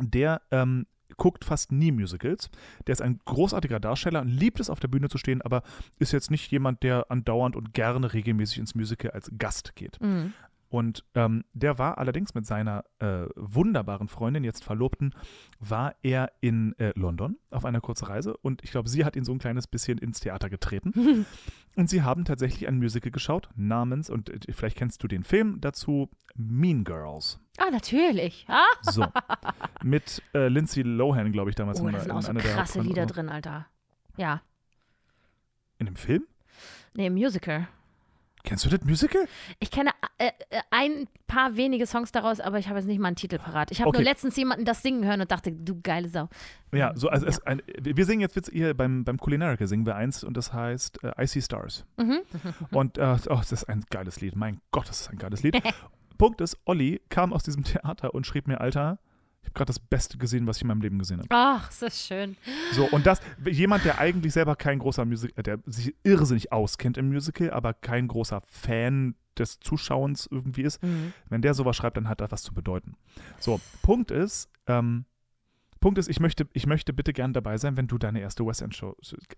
der ähm, guckt fast nie Musicals. Der ist ein großartiger Darsteller und liebt es, auf der Bühne zu stehen, aber ist jetzt nicht jemand, der andauernd und gerne regelmäßig ins Musical als Gast geht. Mhm. Und ähm, der war allerdings mit seiner äh, wunderbaren Freundin, jetzt Verlobten, war er in äh, London auf einer kurzen Reise. Und ich glaube, sie hat ihn so ein kleines bisschen ins Theater getreten. und sie haben tatsächlich ein Musical geschaut namens, und äh, vielleicht kennst du den Film dazu, Mean Girls. Ah, natürlich. Ah. So. mit äh, Lindsay Lohan, glaube ich, damals. Oh, da sind in auch so krasse. Lieder drin, Alter. Ja. In dem Film? Nee, im Musical. Kennst du das Musical? Ich kenne äh, äh, ein paar wenige Songs daraus, aber ich habe jetzt nicht mal einen Titel parat. Ich habe Okay. nur letztens jemanden das singen hören und dachte, du geile Sau. Ja, so, also Ja. Ein, wir singen jetzt hier beim, beim Culinarica singen wir eins und das heißt äh, I See Stars. Mhm. Und äh, oh, das ist ein geiles Lied. Mein Gott, das ist ein geiles Lied. Punkt ist, Olli kam aus diesem Theater und schrieb mir, Alter, ich habe gerade das Beste gesehen, was ich in meinem Leben gesehen habe. Ach, ist das schön. So, und das, jemand, der eigentlich selber kein großer Musical, äh, der sich irrsinnig auskennt im Musical, aber kein großer Fan des Zuschauens irgendwie ist, Mhm. wenn der sowas schreibt, dann hat das was zu bedeuten. So, Punkt ist, ähm, Punkt ist, ich möchte, ich möchte bitte gern dabei sein, wenn du deine erste West End Show.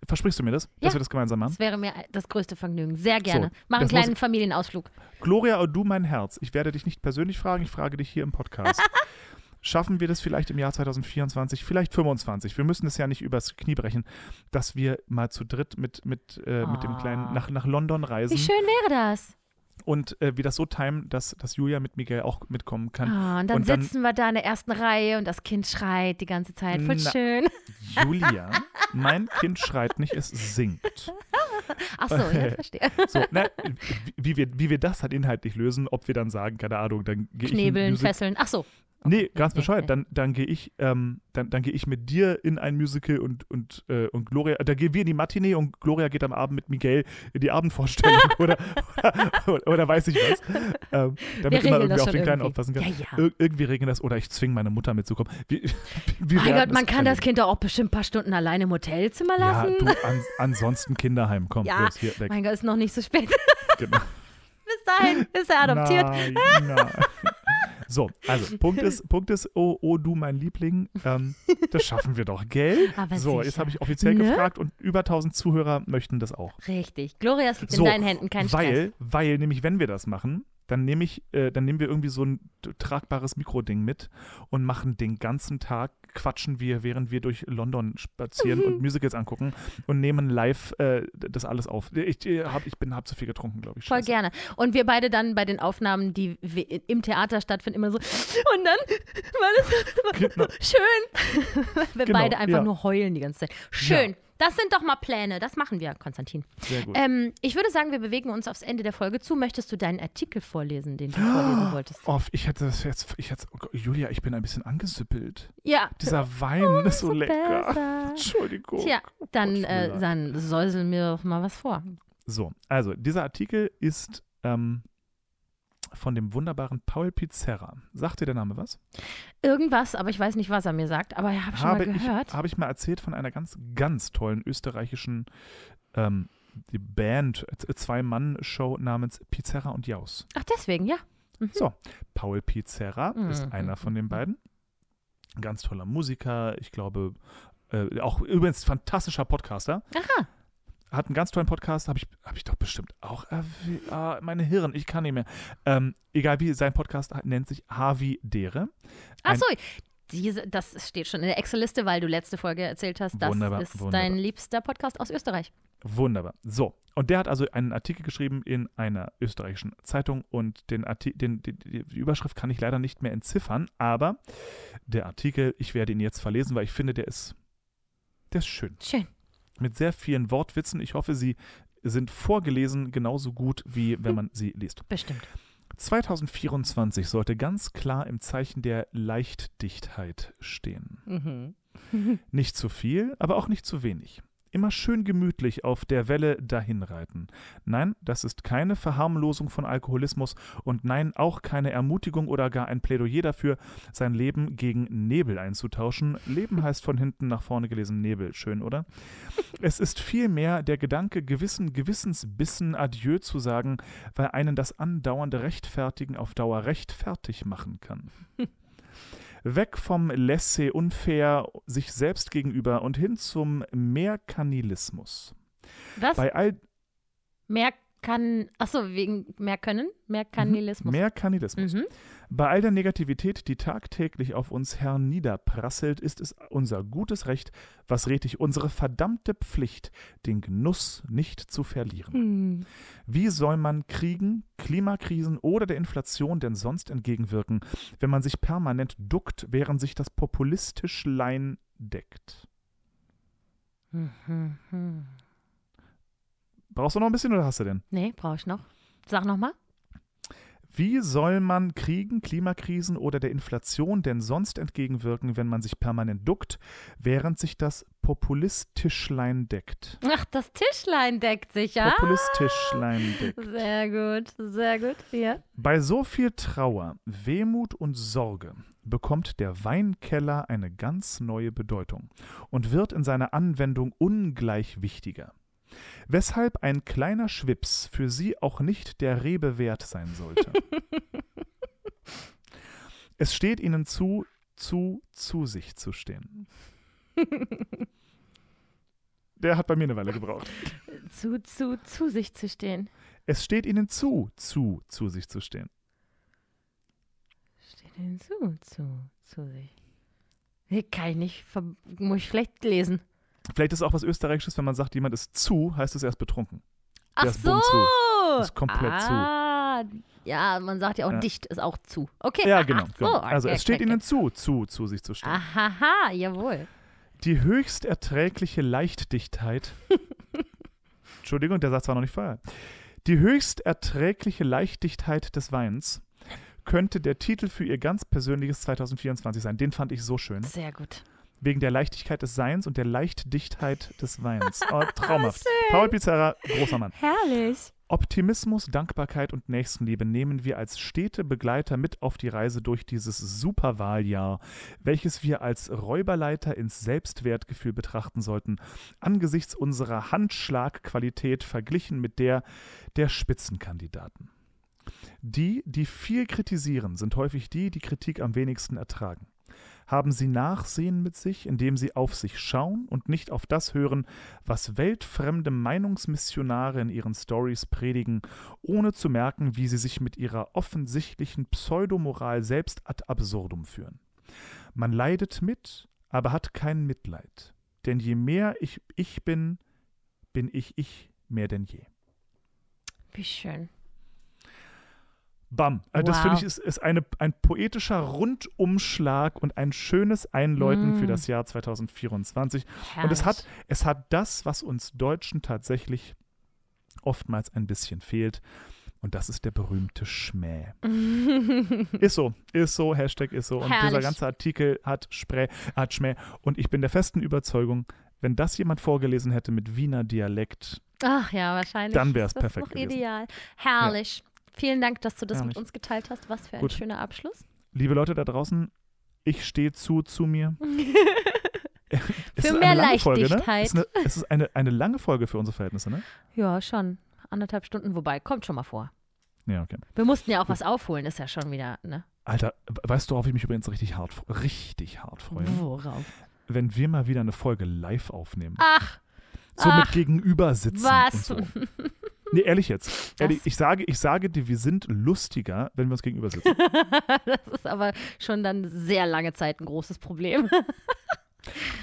Versprichst du mir das, dass Ja. wir das gemeinsam machen? Das wäre mir das größte Vergnügen. Sehr gerne. Mach einen kleinen Familienausflug. Gloria, oh, du mein Herz. Ich werde dich nicht persönlich fragen, ich frage dich hier im Podcast. Schaffen wir das vielleicht im Jahr 2024, vielleicht 25? Wir müssen es ja nicht übers Knie brechen, dass wir mal zu dritt mit, mit, äh, mit dem Ah. kleinen nach, nach London reisen Wie schön wäre das? und äh, wir das so timen, dass, dass Julia mit Miguel auch mitkommen kann. Ah, und dann Und dann- sitzen wir da in der ersten Reihe und das Kind schreit die ganze Zeit. Voll Na. schön. Julia, mein Kind schreit nicht, es singt. Ach so, ja, verstehe. So, ne, wie, wie, wir, wie wir das halt inhaltlich lösen, ob wir dann sagen, keine Ahnung, dann gehe ich Knebeln, fesseln. Ach so. Nee, ganz bescheuert. Dann, dann gehe ich, ähm, dann, dann gehe ich mit dir in ein Musical und, und, äh, und Gloria, da gehen wir in die Matinee und Gloria geht am Abend mit Miguel in die Abendvorstellung oder, oder, oder, weiß ich was. Ähm, damit Wir immer irgendwie auf den Kleinen irgendwie. aufpassen kann. Ja, ja. Ir irgendwie regeln das oder ich zwinge meine Mutter mitzukommen. Wie, wie Mein Gott, man kann das. Kind doch auch bestimmt ein paar Stunden alleine im Hotelzimmer Ja, lassen. du, an, ansonsten Kinderheim, komm, Ja, los, hier, weg. mein Gott, ist noch nicht so spät. Genau. Bis dahin ist er adoptiert. Nein, nein. So, also, Punkt ist, Punkt ist oh, oh, du mein Liebling, ähm, das schaffen wir doch, gell? Aber so, sicher. jetzt habe ich offiziell Ne? gefragt und über 1000 Zuhörer möchten das auch. Richtig. Gloria, es liegt So, in deinen Händen, kein Stress. Weil, weil nämlich, wenn wir das machen, dann nehme ich, äh, dann nehmen wir irgendwie so ein tragbares Mikroding mit und machen den ganzen Tag, quatschen wir, während wir durch London spazieren Mhm. und Musicals angucken und nehmen live äh, das alles auf. Ich, äh, hab, ich bin hab zu viel getrunken, glaube ich. Voll Scheiße. gerne. Und wir beide dann bei den Aufnahmen, die im Theater stattfinden, immer so. Und dann war das Genau. schön. wir Genau, beide einfach ja. nur heulen die ganze Zeit. Schön. Das sind doch mal Pläne. Das machen wir, Konstantin. Sehr gut. Ähm, ich würde sagen, wir bewegen uns aufs Ende der Folge zu. Möchtest du deinen Artikel vorlesen, den du vorlesen wolltest? Oh, ich hätte das jetzt, ich hätte, oh Gott, Julia, ich bin ein bisschen angesippelt. Ja. Dieser Wein ist so, so lecker. besser. Entschuldigung. Tja, dann, Gott, äh, dann säusel mir doch mal was vor. So, also dieser Artikel ist ähm, von dem wunderbaren Paul Pizzerra. Sagt dir der Name was? Irgendwas, aber ich weiß nicht, was er mir sagt. Aber ich habe schon mal ich, gehört. habe ich mal erzählt von einer ganz, ganz tollen österreichischen ähm, die Band, Zwei-Mann-Show namens Pizzerra und Jaus. Ach, deswegen, ja. So, Paul Pizzerra ist Mhm. einer von den beiden. Ein ganz toller Musiker, ich glaube, äh, auch übrigens fantastischer Podcaster. Aha. Hat einen ganz tollen Podcast, habe ich, hab ich doch bestimmt auch erwähnt. Ah, meine Hirn, ich kann nicht mehr. Ähm, egal wie, sein Podcast nennt sich Havi Dere. Achso, diese, das steht schon in der Excel-Liste, weil du letzte Folge erzählt hast, das Wunderbar, ist wunderbar. dein liebster Podcast aus Österreich. Wunderbar. So, und der hat also einen Artikel geschrieben in einer österreichischen Zeitung und den Arti den, die, die die Überschrift kann ich leider nicht mehr entziffern, aber der Artikel, ich werde ihn jetzt verlesen, weil ich finde, der ist, der ist schön. Schön. Mit sehr vielen Wortwitzen. Ich hoffe, sie sind vorgelesen genauso gut, wie wenn man sie liest. Bestimmt. 2024 sollte ganz klar im Zeichen der Leichtdichtheit stehen. Mhm. Nicht zu viel, aber auch nicht zu wenig. Immer schön gemütlich auf der Welle dahinreiten. Nein, das ist keine Verharmlosung von Alkoholismus und nein, auch keine Ermutigung oder gar ein Plädoyer dafür, sein Leben gegen Nebel einzutauschen. Leben heißt von hinten nach vorne gelesen Nebel. Schön, oder? Es ist vielmehr der Gedanke, gewissen Gewissensbissen Adieu zu sagen, weil einen das andauernde Rechtfertigen auf Dauer rechtfertig machen kann. Weg vom laissez-unfair sich selbst gegenüber und hin zum Mehrkanilismus. Was? Bei all mehr kann. Achso, wegen mehr können? Mehr Kanilismus. Mehr Kanilismus. Mhm. Bei all der Negativität, die tagtäglich auf uns herniederprasselt, ist es unser gutes Recht, was rätig unsere verdammte Pflicht, den Genuss nicht zu verlieren. Hm. Wie soll man Kriegen, Klimakrisen oder der Inflation denn sonst entgegenwirken, wenn man sich permanent duckt, während sich das Populistischlein deckt? Mhm. Brauchst du noch ein bisschen oder hast du denn? Nee, brauche ich noch. Sag nochmal. Wie soll man Kriegen, Klimakrisen oder der Inflation denn sonst entgegenwirken, wenn man sich permanent duckt, während sich das Populistischlein deckt? Ach, das Tischlein deckt sich, ja? Populistischlein deckt. Sehr gut, sehr gut. Ja. Bei so viel Trauer, Wehmut und Sorge bekommt der Weinkeller eine ganz neue Bedeutung und wird in seiner Anwendung ungleich wichtiger. Weshalb ein kleiner Schwips für sie auch nicht der Rebe wert sein sollte. es steht ihnen zu, zu, zu sich zu stehen. Der hat bei mir eine Weile gebraucht. Zu, zu, zu sich zu stehen. Es steht ihnen zu, zu, zu sich zu stehen. Steht denn zu, zu, zu sich? Kann ich nicht. Muss ich schlecht lesen. Vielleicht ist es auch was Österreichisches, wenn man sagt, jemand ist zu, heißt es erst betrunken. Ach ist so. zu. Ist komplett zu. ah, Ja, man sagt ja auch, Ja. dicht ist auch zu. Okay. Ja, genau. so, genau. Also okay, es steht okay, ihnen okay. zu, zu, zu sich zu stehen. Ahaha, jawohl. Die höchst erträgliche Leichtdichtheit. Entschuldigung, der Satz war noch nicht vorher. Die höchst erträgliche Leichtdichtheit des Weins könnte der Titel für ihr ganz persönliches 2024 sein. Den fand ich so schön. Sehr gut. Wegen der Leichtigkeit des Seins und der Leichtdichtheit des Weins. Oh, traumhaft. Paul Pizarra, großer Mann. Herrlich. Optimismus, Dankbarkeit und Nächstenliebe nehmen wir als stete Begleiter mit auf die Reise durch dieses Superwahljahr, welches wir als Räuberleiter ins Selbstwertgefühl betrachten sollten, angesichts unserer Handschlagqualität verglichen mit der der Spitzenkandidaten. Die, die viel kritisieren, sind häufig die, die Kritik am wenigsten ertragen. Haben sie Nachsehen mit sich, indem sie auf sich schauen und nicht auf das hören, was weltfremde Meinungsmissionare in ihren Stories predigen, ohne zu merken, wie sie sich mit ihrer offensichtlichen Pseudomoral selbst ad absurdum führen. Man leidet mit, aber hat kein Mitleid. Denn je mehr ich ich bin, bin ich ich mehr denn je. Wie schön. Bam. Also Das Wow. finde ich ist, ist eine, ein poetischer Rundumschlag und ein schönes Einläuten Mm. für das Jahr 2024. Herrlich. Und es hat, es hat das, was uns Deutschen tatsächlich oftmals ein bisschen fehlt. Und das ist der berühmte Schmäh. ist so, ist so, Hashtag ist so. Und dieser Herrlich. ganze Artikel hat, Sprä, hat Schmäh. Und ich bin der festen Überzeugung, wenn das jemand vorgelesen hätte mit Wiener Dialekt, Ach ja, wahrscheinlich. Dann ist das perfekt noch gewesen. ideal. Herrlich. Vielen Dank, dass du das Herrlich. mit uns geteilt hast. Was für ein Gut. schöner Abschluss. liebe Leute da draußen, ich stehe zu zu mir. Für mehr lange Folge, ne? Leichtigkeit. Es ist, eine, es ist eine, eine lange Folge für unsere Verhältnisse, ne? Ja, schon. Anderthalb Stunden, wobei, kommt schon mal vor. Ja, okay. Wir mussten ja auch was aufholen, ist ja schon wieder, ne? Alter, weißt du, worauf ich mich übrigens richtig hart, richtig hart freue? Worauf? Wenn wir mal wieder eine Folge live aufnehmen. Ach, so mit ach, gegenüber sitzen was? und so. Nee, ehrlich jetzt. Ehrlich, ich sage, ich sage dir, wir sind lustiger, wenn wir uns gegenüber sitzen. das ist aber schon dann sehr lange Zeit ein großes Problem.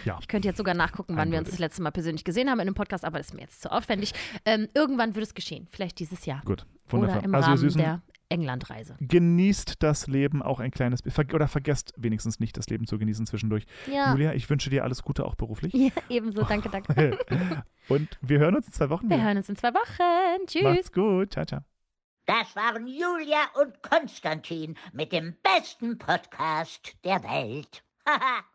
Ja. Ich könnte jetzt sogar nachgucken, wann wir uns Eindeutig. das letzte Mal persönlich gesehen haben in einem Podcast, aber das ist mir jetzt zu aufwendig. Ähm, irgendwann wird es geschehen, vielleicht dieses Jahr. Gut, Oder wunderbar. im Also Rahmen Süßen, der Englandreise. genießt das Leben auch ein kleines bisschen. Oder vergesst wenigstens nicht, das Leben zu genießen zwischendurch. Ja, Julia, ich wünsche dir alles Gute, auch beruflich. ja ebenso. Danke, danke. Und wir hören uns in zwei Wochen Wir wieder. hören uns in zwei Wochen. Tschüss. Macht's gut. Ciao, ciao. Das waren Julia und Konstantin mit dem besten Podcast der Welt. Haha.